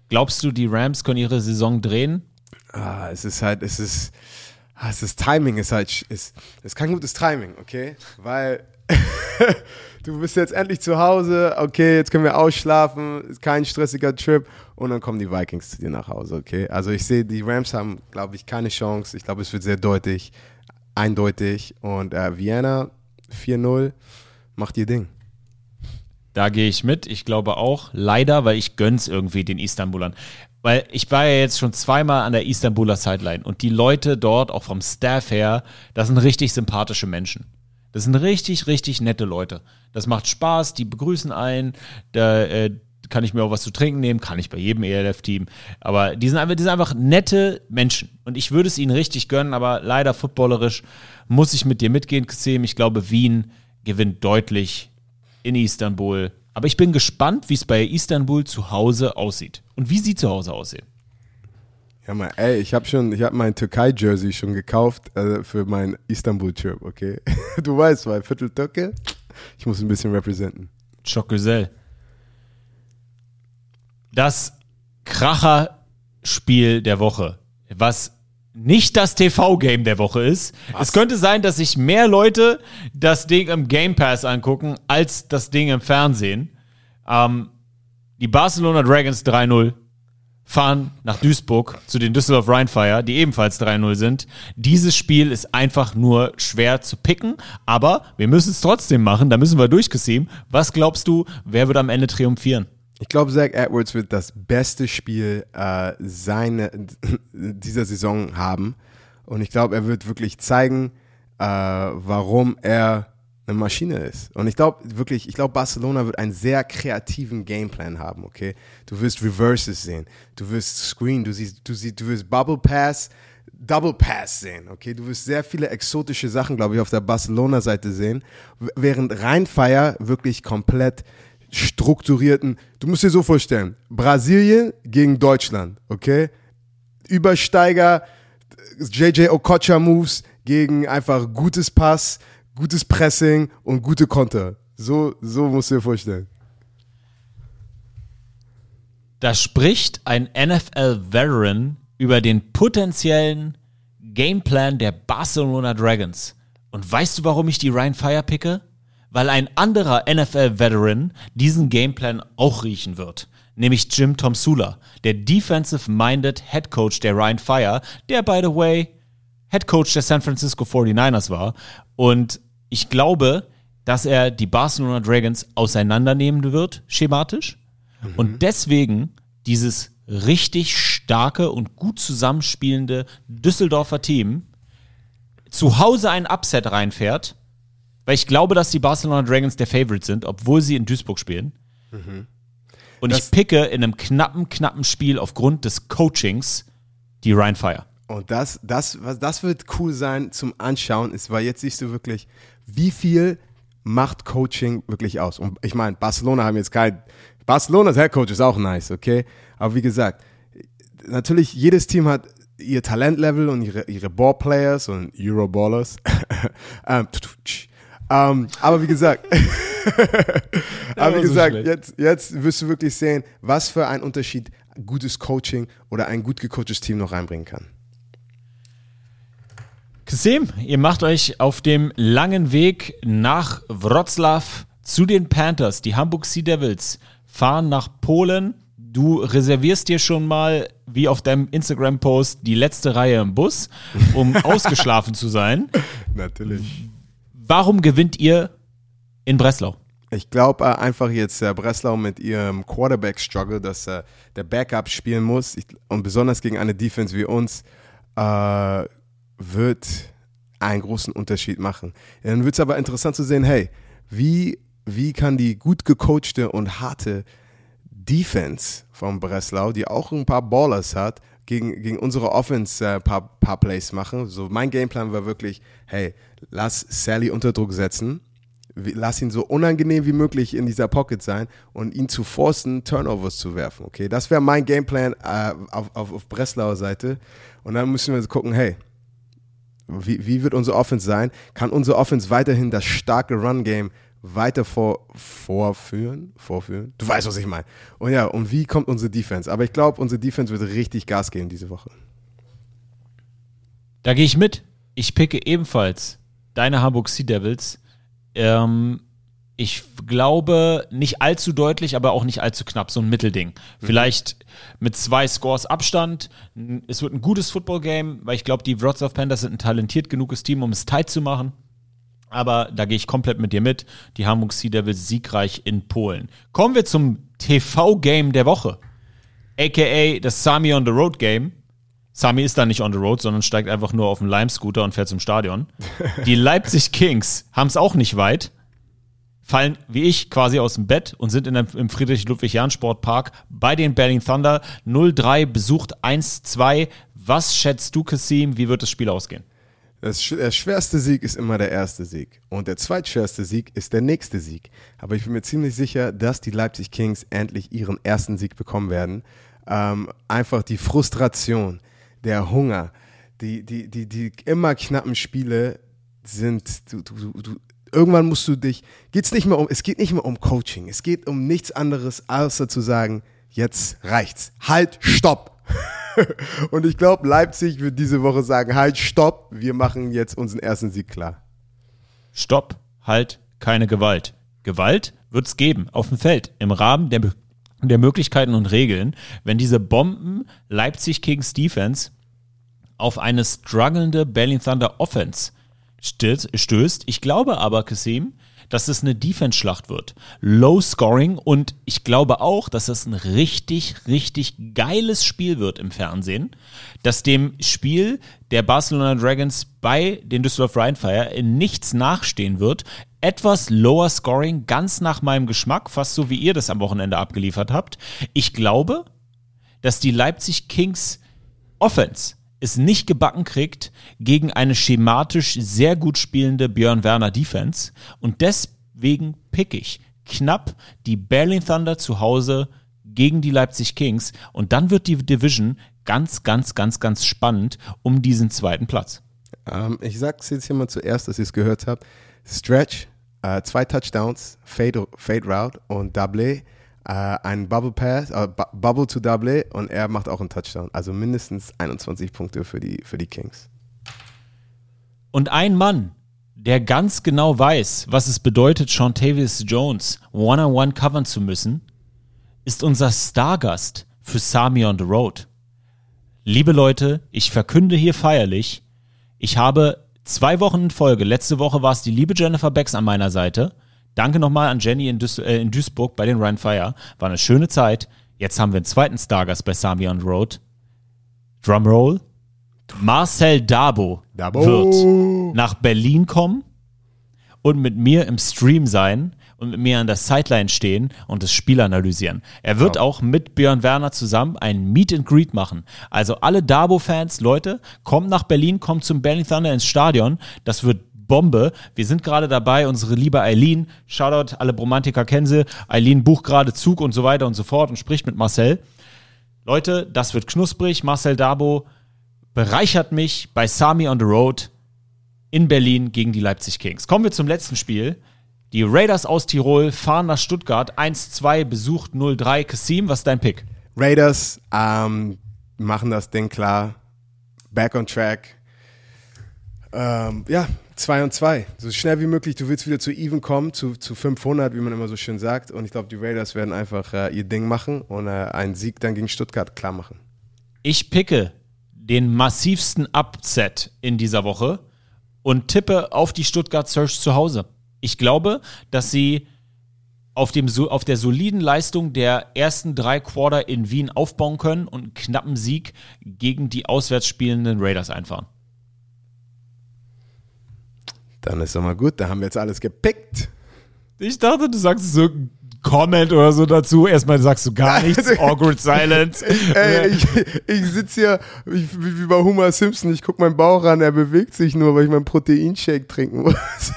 glaubst du, die Rams können ihre Saison drehen? Ah, es ist halt, es ist, Ah, es ist Timing ist halt, ist, ist kein gutes Timing, okay? Weil [laughs] du bist jetzt endlich zu Hause, okay, jetzt können wir ausschlafen, ist kein stressiger Trip und dann kommen die Vikings zu dir nach Hause, okay? Also ich sehe, die Rams haben, glaube ich, keine Chance. Ich glaube, es wird sehr deutlich, eindeutig und äh, Vienna 4-0, macht ihr Ding. Da gehe ich mit. Ich glaube auch, leider, weil ich gönn's irgendwie den Istanbulern. Weil ich war ja jetzt schon zweimal an der Istanbuler Sideline und die Leute dort, auch vom Staff her, das sind richtig sympathische Menschen. Das sind richtig, richtig nette Leute. Das macht Spaß, die begrüßen einen, da äh, kann ich mir auch was zu trinken nehmen, kann ich bei jedem ELF-Team. Aber die sind, einfach, die sind einfach nette Menschen. Und ich würde es ihnen richtig gönnen, aber leider footballerisch muss ich mit dir mitgehen, Kasem. Ich glaube, Wien gewinnt deutlich in Istanbul. Aber ich bin gespannt, wie es bei Istanbul zu Hause aussieht. Und wie sie zu Hause aussehen. Ja, mal, ey, ich habe schon, ich habe mein Türkei-Jersey schon gekauft äh, für meinen Istanbul-Trip, okay? [laughs] Du weißt, weil Viertel Türke, ich muss ein bisschen representen. Güzel. Das Kracher-Spiel der Woche, was nicht das TV-Game der Woche ist. Es könnte sein, dass sich mehr Leute das Ding im Game Pass angucken, als das Ding im Fernsehen. Ähm, die Barcelona Dragons 3-0 fahren nach Duisburg zu den Düsseldorf Rheinfire, die ebenfalls 3-0 sind. Dieses Spiel ist einfach nur schwer zu picken, aber wir müssen es trotzdem machen, da müssen wir durchgesehen. Was glaubst du, wer wird am Ende triumphieren? Ich glaube, Zach Edwards wird das beste Spiel äh, seine, [laughs] dieser Saison haben. Und ich glaube, er wird wirklich zeigen, äh, warum er eine Maschine ist. Und ich glaube wirklich, ich glaube, Barcelona wird einen sehr kreativen Gameplan haben, okay? Du wirst Reverses sehen, du wirst Screen, du siehst, du siehst, du wirst Bubble Pass, Double Pass sehen, okay? Du wirst sehr viele exotische Sachen, glaube ich, auf der Barcelona-Seite sehen, während Rheinfire wirklich komplett strukturierten, du musst dir so vorstellen, Brasilien gegen Deutschland, okay? Übersteiger, JJ Okocha Moves gegen einfach gutes Pass, gutes Pressing und gute Konter. So, so musst du dir vorstellen. Da spricht ein NFL-Veteran über den potenziellen Gameplan der Barcelona Dragons. Und weißt du, warum ich die Ryan Fire picke? Weil ein anderer NFL-Veteran diesen Gameplan auch riechen wird. Nämlich Jim Tomsula, der defensive-minded Head Coach der Ryan Fire, der, by the way, Head Coach der San Francisco 49ers war. Und ich glaube, dass er die Barcelona Dragons auseinandernehmen wird, schematisch. Und deswegen dieses richtig starke und gut zusammenspielende Düsseldorfer Team zu Hause ein Upset reinfährt, weil ich glaube, dass die Barcelona Dragons der Favorite sind, obwohl sie in Duisburg spielen. Und ich Das- picke in einem knappen, knappen Spiel aufgrund des Coachings die Rhine Fire. Und das, das, was, das wird cool sein zum Anschauen, ist, weil jetzt siehst du wirklich, wie viel macht Coaching wirklich aus. Und ich meine, Barcelona haben jetzt kein, Barcelonas Head Coach ist auch nice, okay? Aber wie gesagt, natürlich jedes Team hat ihr Talentlevel und ihre, ihre Ballplayers und Euroballers. [laughs] ähm, ähm, aber wie gesagt, [laughs] aber wie gesagt, jetzt, jetzt wirst du wirklich sehen, was für ein Unterschied gutes Coaching oder ein gut gecoachtes Team noch reinbringen kann. Kasem, ihr macht euch auf dem langen Weg nach Wroclaw zu den Panthers. Die Hamburg Sea Devils fahren nach Polen. Du reservierst dir schon mal, wie auf deinem Instagram-Post, die letzte Reihe im Bus, um [laughs] ausgeschlafen zu sein. Natürlich. Warum gewinnt ihr in Breslau? Ich glaube äh, einfach jetzt äh, Breslau mit ihrem Quarterback-Struggle, dass äh, der Backup spielen muss und besonders gegen eine Defense wie uns wird einen großen Unterschied machen. Dann wird es aber interessant zu sehen, hey, wie, wie kann die gut gecoachte und harte Defense von Breslau, die auch ein paar Ballers hat, gegen, gegen unsere Offense ein paar, paar Plays machen. So mein Gameplan war wirklich, hey, lass Sally unter Druck setzen, lass ihn so unangenehm wie möglich in dieser Pocket sein und ihn zu forcen, Turnovers zu werfen. Okay, das wäre mein Gameplan äh, auf, auf, auf Breslauer Seite. Und dann müssen wir gucken, hey, wie, wie wird unsere Offense sein? Kann unsere Offense weiterhin das starke Run-Game weiter vor, vorführen? Vorführen? Du weißt, was ich meine. Und ja, und wie kommt unsere Defense? Aber ich glaube, unsere Defense wird richtig Gas geben diese Woche. Da gehe ich mit. Ich picke ebenfalls deine Hamburg Sea Devils. Ähm, ich glaube, nicht allzu deutlich, aber auch nicht allzu knapp, so ein Mittelding. Vielleicht mit zwei Scores Abstand. Es wird ein gutes Football-Game, weil ich glaube, die Wrocław Panthers sind ein talentiert genuges Team, um es tight zu machen. Aber da gehe ich komplett mit dir mit. Die Hamburg Sea Devils siegreich in Polen. Kommen wir zum TV-Game der Woche. AKA das Sami on the Road Game. Sami ist da nicht on the road, sondern steigt einfach nur auf den Lime-Scooter und fährt zum Stadion. Die [laughs] Leipzig Kings haben es auch nicht weit fallen wie ich quasi aus dem Bett und sind in einem, im Friedrich-Ludwig-Jahn-Sportpark bei den Berlin Thunder. 0-3 besucht 1-2. Was schätzt du, Kassim? Wie wird das Spiel ausgehen? Das, der schwerste Sieg ist immer der erste Sieg. Und der zweitschwerste Sieg ist der nächste Sieg. Aber ich bin mir ziemlich sicher, dass die Leipzig Kings endlich ihren ersten Sieg bekommen werden. Ähm, einfach die Frustration, der Hunger, die, die, die, die immer knappen Spiele sind, du, du, du, irgendwann musst du dich, geht's nicht mehr um, es geht nicht mehr um Coaching, es geht um nichts anderes, außer zu sagen, jetzt reicht's. Halt, stopp! [laughs] Und ich glaube, Leipzig wird diese Woche sagen, halt, stopp, wir machen jetzt unseren ersten Sieg klar. Stopp, halt, keine Gewalt. Gewalt wird es geben auf dem Feld im Rahmen der, der Möglichkeiten und Regeln, wenn diese Bomben Leipzig Kings Defense auf eine strugglende Berlin Thunder Offense stößt. Ich glaube aber, Kasim, dass es eine Defense-Schlacht wird. Low Scoring und ich glaube auch, dass es ein richtig, richtig geiles Spiel wird im Fernsehen, dass dem Spiel der Barcelona Dragons bei den Düsseldorf Rheinfire in nichts nachstehen wird. Etwas lower Scoring, ganz nach meinem Geschmack, fast so wie ihr das am Wochenende abgeliefert habt. Ich glaube, dass die Leipzig Kings Offense es nicht gebacken kriegt gegen eine schematisch sehr gut spielende Björn Werner Defense und deswegen pick ich knapp die Berlin Thunder zu Hause gegen die Leipzig Kings und dann wird die Division ganz, ganz, ganz, ganz spannend um diesen zweiten Platz. Ähm, ich sag's jetzt hier mal zuerst, dass ihr es gehört habt. Stretch, äh, zwei Touchdowns, Fade, Fade Route und Double, äh, ein Bubble Pass, äh, Bu- Bubble to Double und er macht auch einen Touchdown. Also mindestens 21 Punkte für die, für die Kings. Und ein Mann, der ganz genau weiß, was es bedeutet, Sean Tavis Jones one-on-one covern zu müssen, ist unser Stargast für Sami on the Road. Liebe Leute, ich verkünde hier feierlich, ich habe zwei Wochen in Folge, letzte Woche war es die liebe Jennifer Becks an meiner Seite. Danke nochmal an Jenny in, Duis äh, in Duisburg bei den Rhine Fire. War eine schöne Zeit. Jetzt haben wir einen zweiten Stargast bei Sami on the Road. Drumroll. Marcel Dabo, Dabo. wird nach Berlin kommen und mit mir im Stream sein und mit mir an der Sideline stehen und das Spiel analysieren. Er wird auch mit Björn Werner zusammen ein Meet and Greet machen. Also alle Dabo-Fans, Leute, kommt nach Berlin, kommt zum Berlin Thunder ins Stadion. Das wird Bombe. Wir sind gerade dabei, unsere liebe Eileen, Shoutout, alle Bromantiker kennen sie, Eileen bucht gerade Zug und so weiter und so fort und spricht mit Marcel. Leute, das wird knusprig. Marcel Dabo bereichert mich bei Sami on the Road in Berlin gegen die Leipzig Kings. Kommen wir zum letzten Spiel. Die Raiders aus Tirol fahren nach Stuttgart. 1-2 besucht 0-3. Kassim, was ist dein Pick? Raiders ähm, machen das Ding klar. Back on track. Ähm, ja, 2 und 2. So schnell wie möglich. Du willst wieder zu even kommen, zu, zu 500, wie man immer so schön sagt. Und ich glaube, die Raiders werden einfach äh, ihr Ding machen und äh, einen Sieg dann gegen Stuttgart klar machen. Ich picke den massivsten Upset in dieser Woche und tippe auf die Stuttgart Surge zu Hause. Ich glaube, dass sie auf, dem, auf der soliden Leistung der ersten drei Quarter in Wien aufbauen können und einen knappen Sieg gegen die auswärts spielenden Raiders einfahren. Dann ist doch mal gut. Da haben wir jetzt alles gepickt. Ich dachte, du sagst so ein Comment oder so dazu. Erstmal sagst du gar nichts. Awkward Silence. [laughs] Ey, ich, ich sitze hier ich, wie, wie bei Homer Simpson. Ich gucke meinen Bauch an, er bewegt sich nur, weil ich meinen Proteinshake trinken muss. [laughs]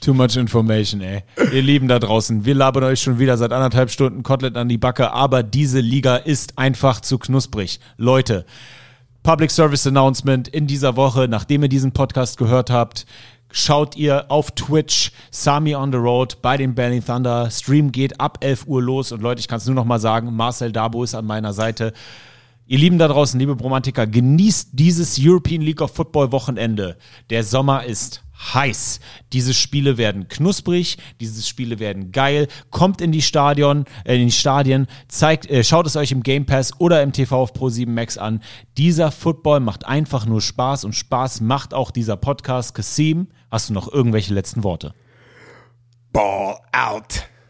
Too much information, ey. Ihr Lieben da draußen, wir labern euch schon wieder seit anderthalb Stunden Kotelett an die Backe, aber diese Liga ist einfach zu knusprig. Leute, Public Service Announcement in dieser Woche, nachdem ihr diesen Podcast gehört habt, schaut ihr auf Twitch Sami on the Road bei den Berlin Thunder. Stream geht ab 11 Uhr los und Leute, ich kann es nur noch mal sagen, Marcel Dabo ist an meiner Seite. Ihr Lieben da draußen, liebe Bromantiker, genießt dieses European League of Football Wochenende. Der Sommer ist heiß. Diese Spiele werden knusprig, diese Spiele werden geil. Kommt in die Stadion, äh, in die Stadien, zeigt, äh, schaut es euch im Game Pass oder im TV auf Pro 7 Max an. Dieser Football macht einfach nur Spaß und Spaß macht auch dieser Podcast. Kasim, hast du noch irgendwelche letzten Worte? Ball out.